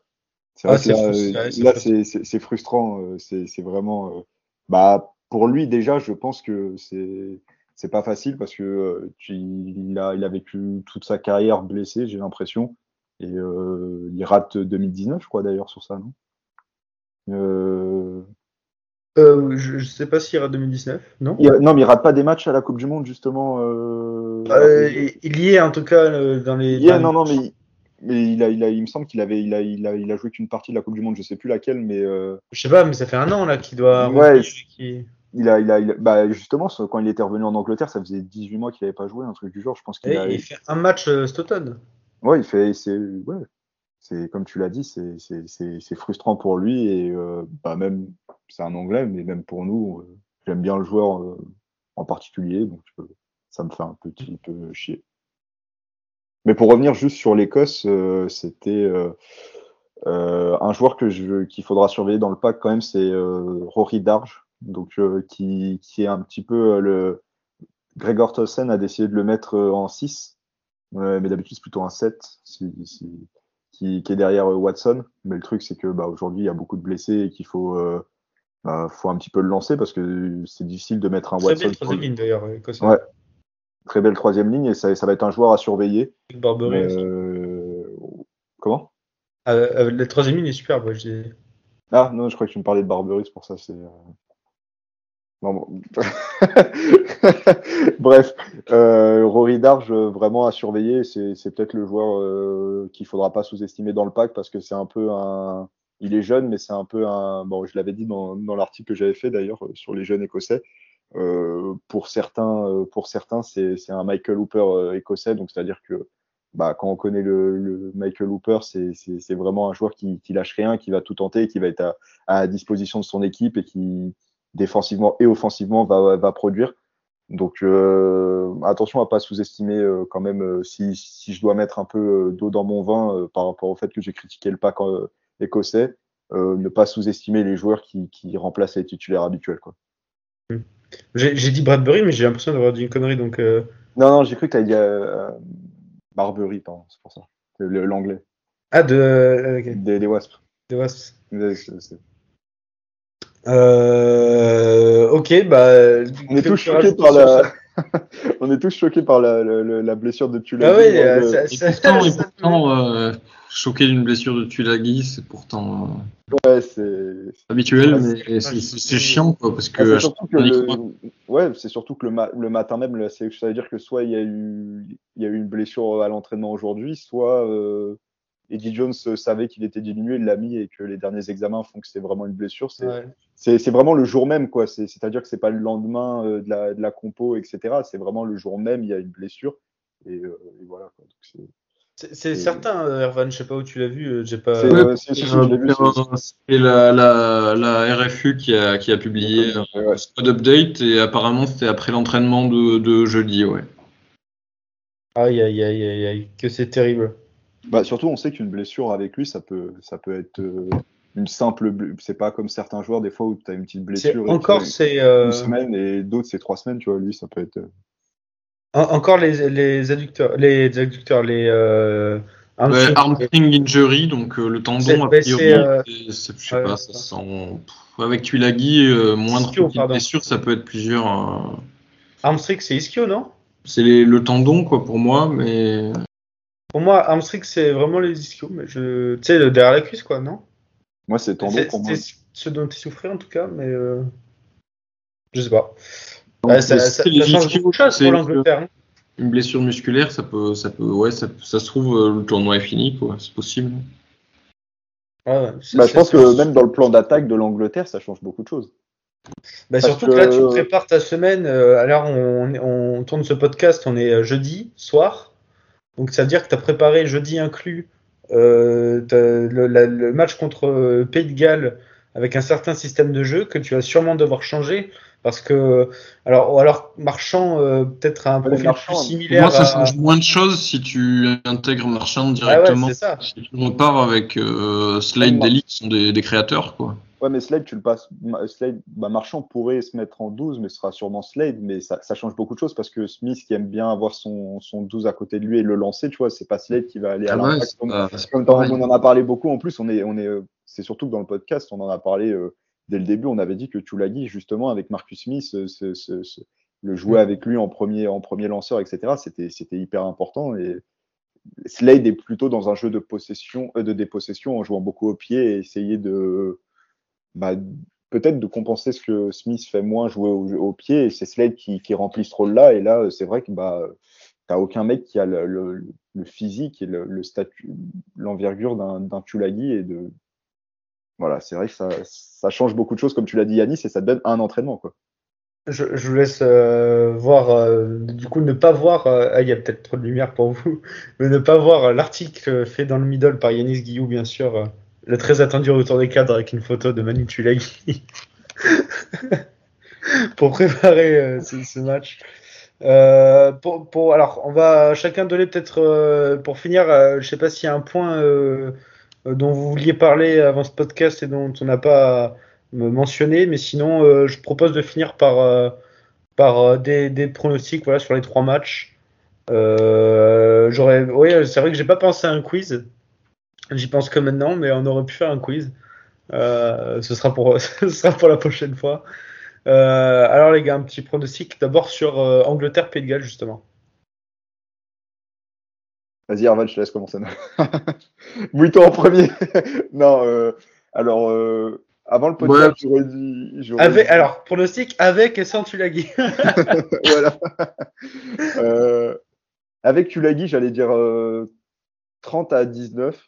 C'est Ah, là, euh, c'est frustrant. c'est- euh, vraiment. euh, bah, pour lui, déjà, je pense que c'est c'est pas facile parce que euh, tu- il, a, il a vécu toute sa carrière blessé, j'ai l'impression. Et euh, il rate 2019, je crois, d'ailleurs, sur ça, non? Euh, Euh, je, je sais pas s'il ira 2019, non? Il- Non, mais il rate pas des matchs à la Coupe du Monde, justement. Euh, Euh, il- Il y est en tout cas dans les. Dans non, non, mais, mais il, a, il, a, il me semble qu'il avait, il a, il a, il a joué qu'une partie de la Coupe du Monde, je sais plus laquelle, mais Je sais pas, mais ça fait un an là qu'il doit. Ouais, il a, il a, il a- bah, justement, quand il était revenu en Angleterre, ça faisait 18 mois qu'il avait pas joué, un truc du genre. Je pense qu'il Et a, il fait un match cet automne. Ouais, il fait, c'est, ouais, comme tu l'as dit, c'est, frustrant pour lui et euh, bah même, c'est un Anglais, mais même pour nous, euh, j'aime bien le joueur euh, en particulier, donc ça me fait un petit peu chier. Mais pour revenir juste sur l'Écosse, c'était un joueur que je, qu'il faudra surveiller dans le pack quand même, c'est Rory Darge, donc qui, qui est un petit peu le Gregor Tossen a décidé de le mettre en 6, euh, mais d'habitude c'est plutôt un 7 si, si- qui, qui est derrière euh, Watson. Mais le truc c'est que bah, aujourd'hui il y a beaucoup de blessés et qu'il faut, euh, bah, faut un petit peu le lancer parce que c'est difficile de mettre un Très Watson. belle troisième ligne d'ailleurs, euh. Ouais. Très belle troisième ligne et ça, ça va être un joueur à surveiller. Euh, Comment? Euh, la troisième ligne est superbe, ouais, je dis. Ah non, je crois que tu me parlais de Barbery, c'est pour ça. C'est. Non, bon. Bref, euh, Rory Darge, vraiment à surveiller. C'est peut-être le joueur euh, qu'il faudra pas sous-estimer dans le pack parce que c'est un peu un. Il est jeune, mais c'est un peu un. Bon, je l'avais dit dans, dans l'article que j'avais fait d'ailleurs sur les jeunes écossais. Euh, pour certains, pour certains, c'est un Michael Hooper écossais, donc c'est-à-dire que bah, quand on connaît le, le Michael Hooper, c'est vraiment un joueur qui, qui lâche rien, qui va tout tenter, qui va être à, à disposition de son équipe et qui, défensivement et offensivement, va, va produire. Donc euh, attention à pas sous-estimer euh, quand même euh, si, si, je dois mettre un peu d'eau dans mon vin par rapport au fait que j'ai critiqué le pack écossais, ne pas sous-estimer les joueurs qui, qui, remplacent les titulaires habituels. Quoi. Hmm. J'ai dit Bradbury, mais j'ai l'impression d'avoir dit une connerie. Donc, Non, non, j'ai cru que tu dit Barbury, pardon, c'est pour ça. L'anglais. Ah, de. Okay. Des, des Wasps. Des Wasps. Euh, ok, bah. On est tous choqués par la. on est tous choqués par la, la, la blessure de Tulagi. Ah oui, euh, et pourtant, et pourtant euh, choqué d'une blessure de Tulagi, c'est pourtant ouais, c'est habituel, mais c'est chiant quoi, parce que. Ah, surtout que le... Ouais, c'est surtout que le, ma le matin même, ça veut dire que soit il y a eu, il y a eu une blessure à l'entraînement aujourd'hui, soit euh, Eddie Jones savait qu'il était diminué, il l'a mis et que les derniers examens font que c'est vraiment une blessure. C'est ouais. vraiment le jour même, quoi. C'est-à-dire que c'est pas le lendemain euh, de, la, de, la, compo, etc. C'est vraiment le jour même, il y a une blessure. Et, euh, et voilà. C'est certain, Ervan, je sais pas où tu l'as vu, j'ai pas. C'est la, la, la, RFU qui a, qui a publié un squad update et apparemment c'était après l'entraînement de, de, jeudi, ouais. Aïe, aïe, aïe, aïe, aïe, que c'est terrible. Bah, surtout, on sait qu'une blessure avec lui, ça peut, ça peut être euh, une simple. C'est pas comme certains joueurs, des fois, où tu as une petite blessure. Encore, c'est. Euh... Une semaine et d'autres, c'est trois semaines, tu vois. Lui, ça peut être. Euh, encore les, les adducteurs, les adducteurs, les. Euh, ouais, armstring injury, donc euh, le tendon, a priori, euh... je sais ouais, pas, ça sent. avec Tulagi, euh, moindre blessure, ça peut être plusieurs. Armstring, c'est ischio, non? C'est le tendon, quoi, pour moi, mais. Pour moi, hamstring, c'est vraiment les ischios, mais je. Tu sais, derrière la cuisse, quoi, non? Moi, c'est tendon pour moi. C'est ce dont il souffrait, en tout cas, mais. Euh... Je sais pas. Donc, ouais, ça, ça, ça beaucoup de choses pour l'Angleterre. Hein. Une blessure musculaire, ça peut. Ça peut ouais, ça, ça se trouve, euh, le tournoi est fini, quoi. C'est possible. Ouais, bah, je pense que même dans le plan d'attaque de l'Angleterre, ça change beaucoup de choses. Bah surtout que... que... là, tu prépares ta semaine. Euh, alors, on, on, tourne ce podcast, on est jeudi soir. Donc ça veut dire que tu as préparé jeudi inclus euh, le, la, le, match contre Pays de Galles avec un certain système de jeu que tu vas sûrement devoir changer parce que alors alors Marchand euh, peut-être a un profil Marchand, plus similaire. Moi ça change à... moins de choses si tu intègres Marchand directement. Ah ouais, ça. Si tu repars avec euh, Slade Daly qui sont des, des, créateurs quoi. Ouais mais Slade tu le passes Slade bah, Marchand pourrait se mettre en 12 mais ce sera sûrement Slade mais ça, ça, change beaucoup de choses parce que Smith qui aime bien avoir son, son 12 à côté de lui et le lancer tu vois c'est pas Slade qui va aller à ah l'impact ouais, comme, comme on en a parlé beaucoup en plus on est on est c'est surtout que dans le podcast on en a parlé euh, dès le début, on avait dit que Tulagi, justement, avec Marcus Smith, ce, ce, ce, le jouer avec lui en premier, en premier lanceur, etc., c'était hyper important. Et Slade est plutôt dans un jeu de possession, euh, de dépossession, en jouant beaucoup au pied et essayer de bah, peut-être de compenser ce que Smith fait moins jouer au, pied. Et c'est Slade qui, remplit ce rôle-là. Et là, c'est vrai que bah, t'as aucun mec qui a le, physique et le, statut, l'envergure d'un Tulagi et de voilà, c'est vrai que ça, change beaucoup de choses, comme tu l'as dit, Yanis, et ça te donne un entraînement. Quoi. Je, je vous laisse euh, voir, euh, du coup, ne pas voir, euh, ah, il y a peut-être trop de lumière pour vous, mais ne pas voir l'article fait dans le middle par Yanis Guillou, bien sûr, le très attendu retour des cadres avec une photo de Manu pour préparer ce, ce, match. Pour, alors, on va chacun donner peut-être, pour finir, je sais pas s'il y a un point euh, dont vous vouliez parler avant ce podcast et dont on n'a pas mentionné, mais sinon, euh, je propose de finir par, euh, par des, pronostics voilà, sur les trois matchs. j'aurais, oui, c'est vrai que j'ai pas pensé à un quiz. J'y pense que maintenant, mais on aurait pu faire un quiz. ce, sera pour, ce sera pour la prochaine fois. alors les gars, un petit pronostic d'abord sur Angleterre-Pays de Galles, justement. Vas-y, Arval, je te laisse commencer. Mouille-toi en premier. non, euh, Alors, euh, avant le podcast, j'aurais dit. j'aurais Avec, dit- alors, pronostic avec et sans Tulagi. voilà. Euh, avec Tulagi, j'allais dire euh, 30 à 19.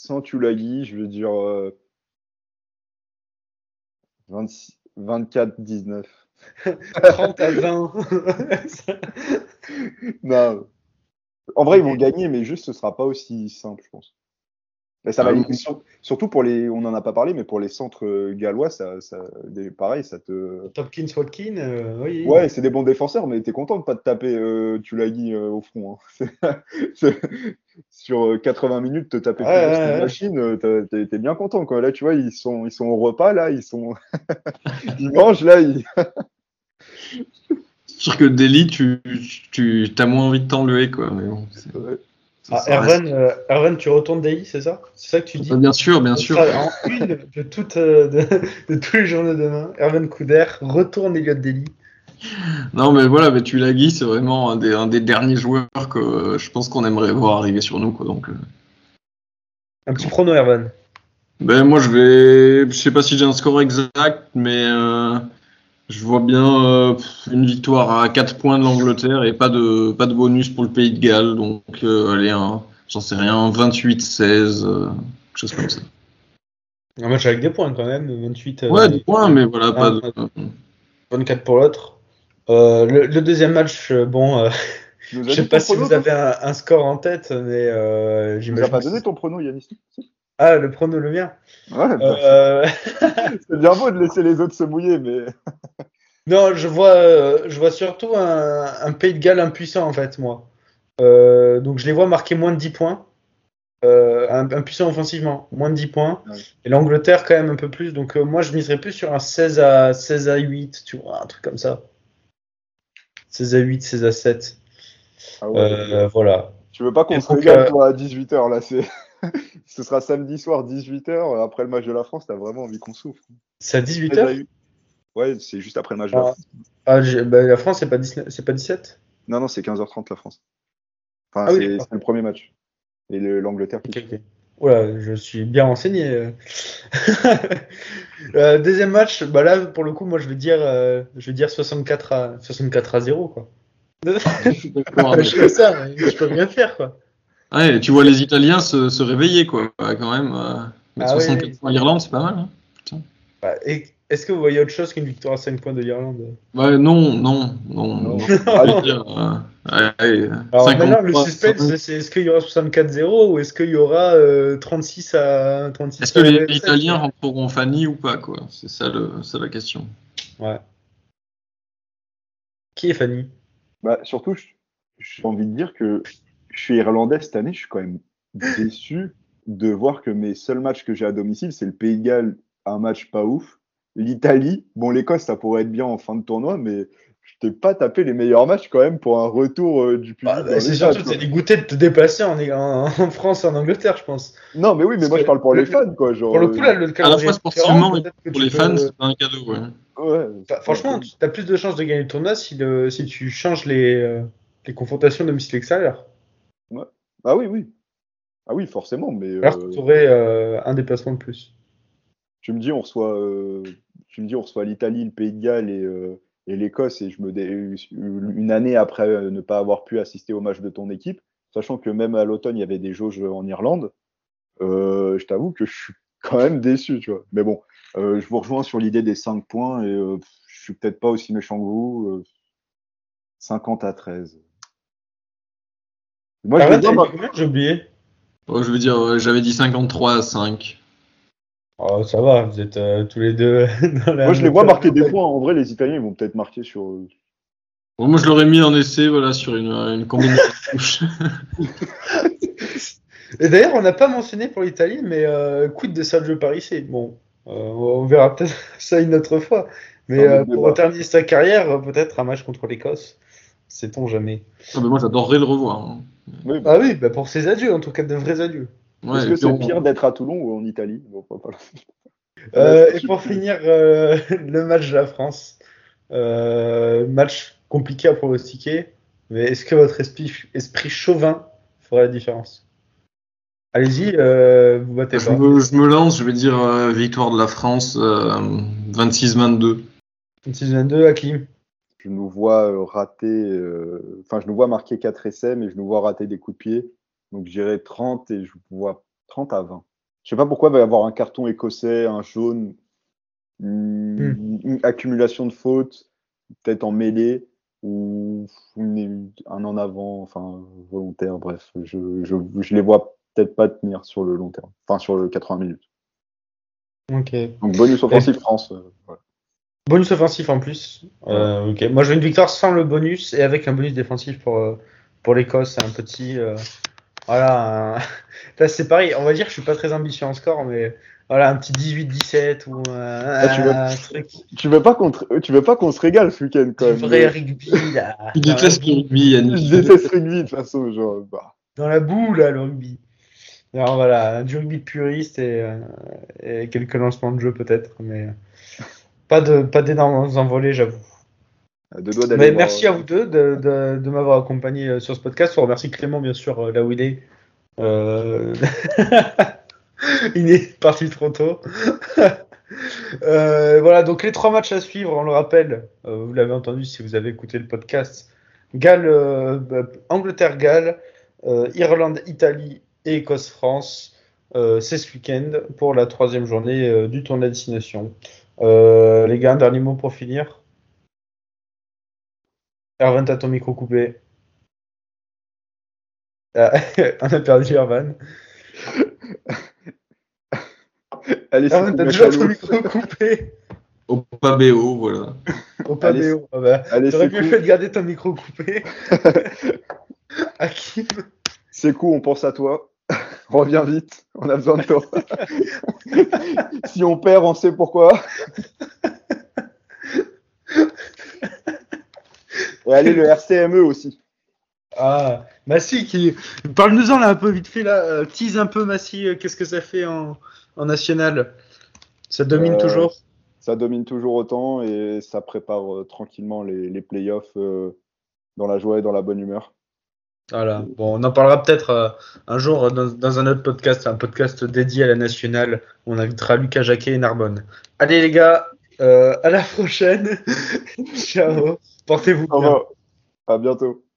Sans Tulagi, je veux dire euh, 26 24 19. 30 à 20. Non. En vrai, ils vont gagner, mais juste ce sera pas aussi simple, je pense. Mais ça va Ah oui. surtout pour les, on en a pas parlé, mais pour les centres euh, gallois, ça, ça, pareil, ça te. Topkins, Watkin, euh, oui. Ouais, c'est des bons défenseurs, mais t'es content de pas te taper euh, Tulagi euh, au front. hein. C'est- Sur euh, 80 minutes, te taper Ouais, toute ouais, machine, t'es t'es bien content. Quoi. Là, tu vois, ils sont, ils sont au repas, là, ils sont. ils mangent, là. Ils... C'est sûr que Delhi, tu, tu as moins envie de t'enlever, quoi. Mais bon, Ah, Erwan, euh, Erwan, tu retournes Daily, c'est ça? C'est ça que tu dis? Bien sûr, bien sûr. En une de, toute, euh, de, de tous les journaux demain, Erwan Couder retourne Elliot Daly. Non, mais voilà, mais Tulagi, c'est vraiment un des, un des derniers joueurs que euh, je pense qu'on aimerait voir arriver sur nous, quoi. Donc, euh, Un petit prono, Erwan. ben, moi, je vais. Je sais pas si j'ai un score exact, mais euh, je vois bien euh, une victoire à 4 points de l'Angleterre et pas de, pas de bonus pour le Pays de Galles. Donc, euh, allez, un- j'en sais rien, 28-16, euh, quelque chose comme ça. Un match avec des points quand même, 28. euh, Ouais, des points, mais voilà, pas de. 24 pour l'autre. Euh, le, le deuxième match, bon, euh, je sais pas si vous avez un, un score en tête, mais euh, Tu j'imagine. pas donné ton prono, Yanis Si Ah, le prono, le mien. Ouais, bah, Euh, c'est bien beau de laisser les autres se mouiller, mais. Non, je vois, euh, je vois surtout un, un Pays de Galles impuissant en fait, moi. Euh, donc je les vois marquer moins de 10 points. Euh, impuissant offensivement, moins de 10 points. Ouais. Et l'Angleterre quand même un peu plus. Donc euh, moi je miserais plus sur un 16 à, 16 à 8, tu vois, un truc comme ça. 16 à 8, 16 à 7. Ah ouais, Euh, voilà. Tu veux pas qu'on se régale toi, à 18h là c'est... Ce sera samedi soir 18h après le match de la France, t'as vraiment envie qu'on souffre. C'est à 18h Ouais, c'est juste après le match de la Ah. France. ah, bah, La France, c'est pas, 19 c'est pas 17 Non, non, c'est 15h30 la France. Enfin, Ah c'est le premier match. Et le- l'Angleterre qui Ok, ok. Oula, je suis bien renseigné. euh. Euh, deuxième match, bah là, pour le coup, moi, je vais dire, euh, je vais dire 64 à, 64 à 0, quoi. Ça, je peux rien faire, quoi. Ouais, tu vois les Italiens se, se réveiller, quoi, quand même. euh, mais Ah oui, 64 oui. points Irlande, c'est pas mal. Hein Bah, et est-ce que vous voyez autre chose qu'une victoire à 5 points de l'Irlande? Ouais, non, non, non. Non. non. Ah, euh, ouais, ouais, Alors 50 maintenant, le suspense, 50. c'est est-ce qu'il y aura 64-0 ou est-ce qu'il y aura euh, 36 à 36 Est-ce que à les 7, Italiens rentreront Fanny ou pas, quoi? C'est ça, le, ça la question. Ouais. Qui est Fanny? Bah, surtout, j'ai envie de dire que je suis irlandais cette année, je suis quand même déçu de voir que mes seuls matchs que j'ai à domicile, c'est le Pays de Galles, un match pas ouf. L'Italie, bon, l'Écosse, ça pourrait être bien en fin de tournoi, mais je t'ai pas tapé les meilleurs matchs quand même pour un retour euh, du public. Bah, dans C'est surtout quoi. dégoûté de te déplacer en, en, en France et en Angleterre, je pense. Non, mais oui, mais Parce moi je parle pour le- les fans, quoi. Genre, Pour le coup, là, le À la fois sportivement et pour les peux- fans, c'est un cadeau, ouais. ouais, Enfin, franchement, tu as plus de chances de gagner le tournoi si, le, si tu changes les, euh, les confrontations domicile-extérieur. Ah oui, oui. Ah oui, forcément, mais euh, tu aurais un déplacement de plus. tu me dis on reçoit euh, tu me dis on reçoit l'Italie, le Pays de Galles et, euh, et l'Écosse et je me dé- une année après euh, ne pas avoir pu assister au match de ton équipe, sachant que même à l'automne il y avait des jauges en Irlande, euh, je t'avoue que je suis quand même déçu, tu vois. Mais bon, euh, je vous rejoins sur l'idée des 5 points et euh, je suis peut-être pas aussi méchant que vous. euh, 50 à 13. Moi, je combien J'ai oublié. Ouais, je veux dire, ouais, j'avais dit 53 à 5. Oh, ça va, vous êtes euh, tous les deux dans la moi, je les vois marquer des points. En vrai, les Italiens, ils vont peut-être marquer sur. euh, Bon, moi, je l'aurais mis en essai, voilà, sur une, une combinaison de touches. Et d'ailleurs, on n'a pas mentionné pour l'Italie, mais euh, quid de Sergio Parisse Bon, euh, on verra peut-être ça une autre fois. Mais euh, autre pour terminer sa carrière, euh, peut-être un match contre l'Écosse. Sait-on jamais. Ah, mais moi, j'adorerais le revoir. hein. Oui, Ah oui, bah pour ses adieux, en tout cas de vrais adieux. Ouais, Est-ce et que c'est on- pire d'être à Toulon ou en Italie Bon, pas- pas- Euh, Ouais, et pour finir, euh, le match de la France. Euh, match compliqué à pronostiquer. Mais est-ce que votre esprit, esprit chauvin fera la différence? Allez-y, euh, vous battez Je pas. me, je me lance, je vais dire euh, victoire de la France euh, 26-22. 26-22, Hakim. Je nous vois euh, rater, euh, enfin, je nous vois marquer 4 essais, mais je nous vois rater des coups de pied. Donc, j'irai 30 et je vois 30 à 20. Je sais pas pourquoi il va y avoir un carton écossais, un jaune, une, une accumulation de fautes, peut-être en mêlée ou un en avant, enfin, volontaire. Bref, je, je, je les vois peut-être pas tenir sur le long terme, enfin, sur le 80 minutes. Ok. Donc, bonus offensif France. euh, voilà. Bonus offensif en plus. Euh, ok. Moi, je veux une victoire sans le bonus et avec un bonus défensif pour, euh, pour l'Écosse. Un petit. euh, voilà. un- Là, c'est pareil. On va dire que je suis pas très ambitieux en score, mais voilà, un petit 18-17 ou un, Ah, tu veux- un truc. Tu veux pas qu'on tu veux pas qu'on se régale ce week-end quand même vrai mais- rugby, là. La détestes le rugby, Yannick. Je déteste rugby de toute façon, genre. Bah. dans la boue, là, le rugby. Alors voilà, du rugby puriste et, euh, et quelques lancements de jeu peut-être, mais pas de pas d'énormes envolées, j'avoue. À deux doigts Mais voir- merci à vous deux de, de, de m'avoir accompagné euh, sur ce podcast. On remercie Clément, bien sûr, euh, là où il est. Euh, il est parti trop tôt. Euh, voilà, donc les trois matchs à suivre, on le rappelle, euh, vous l'avez entendu si vous avez écouté le podcast. Galles, euh, Angleterre-Galles, euh, Irlande-Italie et Écosse-France. Euh, c'est ce week-end pour la troisième journée euh, du tournoi destination. Euh, les gars, un dernier mot pour finir. Erwan, t'as ton micro coupé. Ah, on a perdu Erwan. Allez, Erwan, t'as toujours Machalou. ton micro coupé. Au PABO, voilà. Au Pabéo. Ah bah, Allez, T'aurais mieux fait de garder ton micro coupé. Hakim. C'est cool, on pense à toi. Reviens vite, on a besoin de toi. si on perd, on sait pourquoi. Et allez, le RCME aussi. Ah, Massy qui. Parle-nous-en là un peu vite fait là. Euh, tease un peu Massy, euh, qu'est-ce que ça fait en, en national? Ça domine Euh, toujours? Ça domine toujours autant et ça prépare euh, tranquillement les, les playoffs euh, dans la joie et dans la bonne humeur. Voilà. Bon, on en parlera peut-être euh, un jour dans, dans un autre podcast, un podcast dédié à la nationale. On invitera Lucas Jacquet et Narbonne. Allez les gars, euh, à la prochaine. Ciao. Portez-vous Au bien. revoir. À bientôt.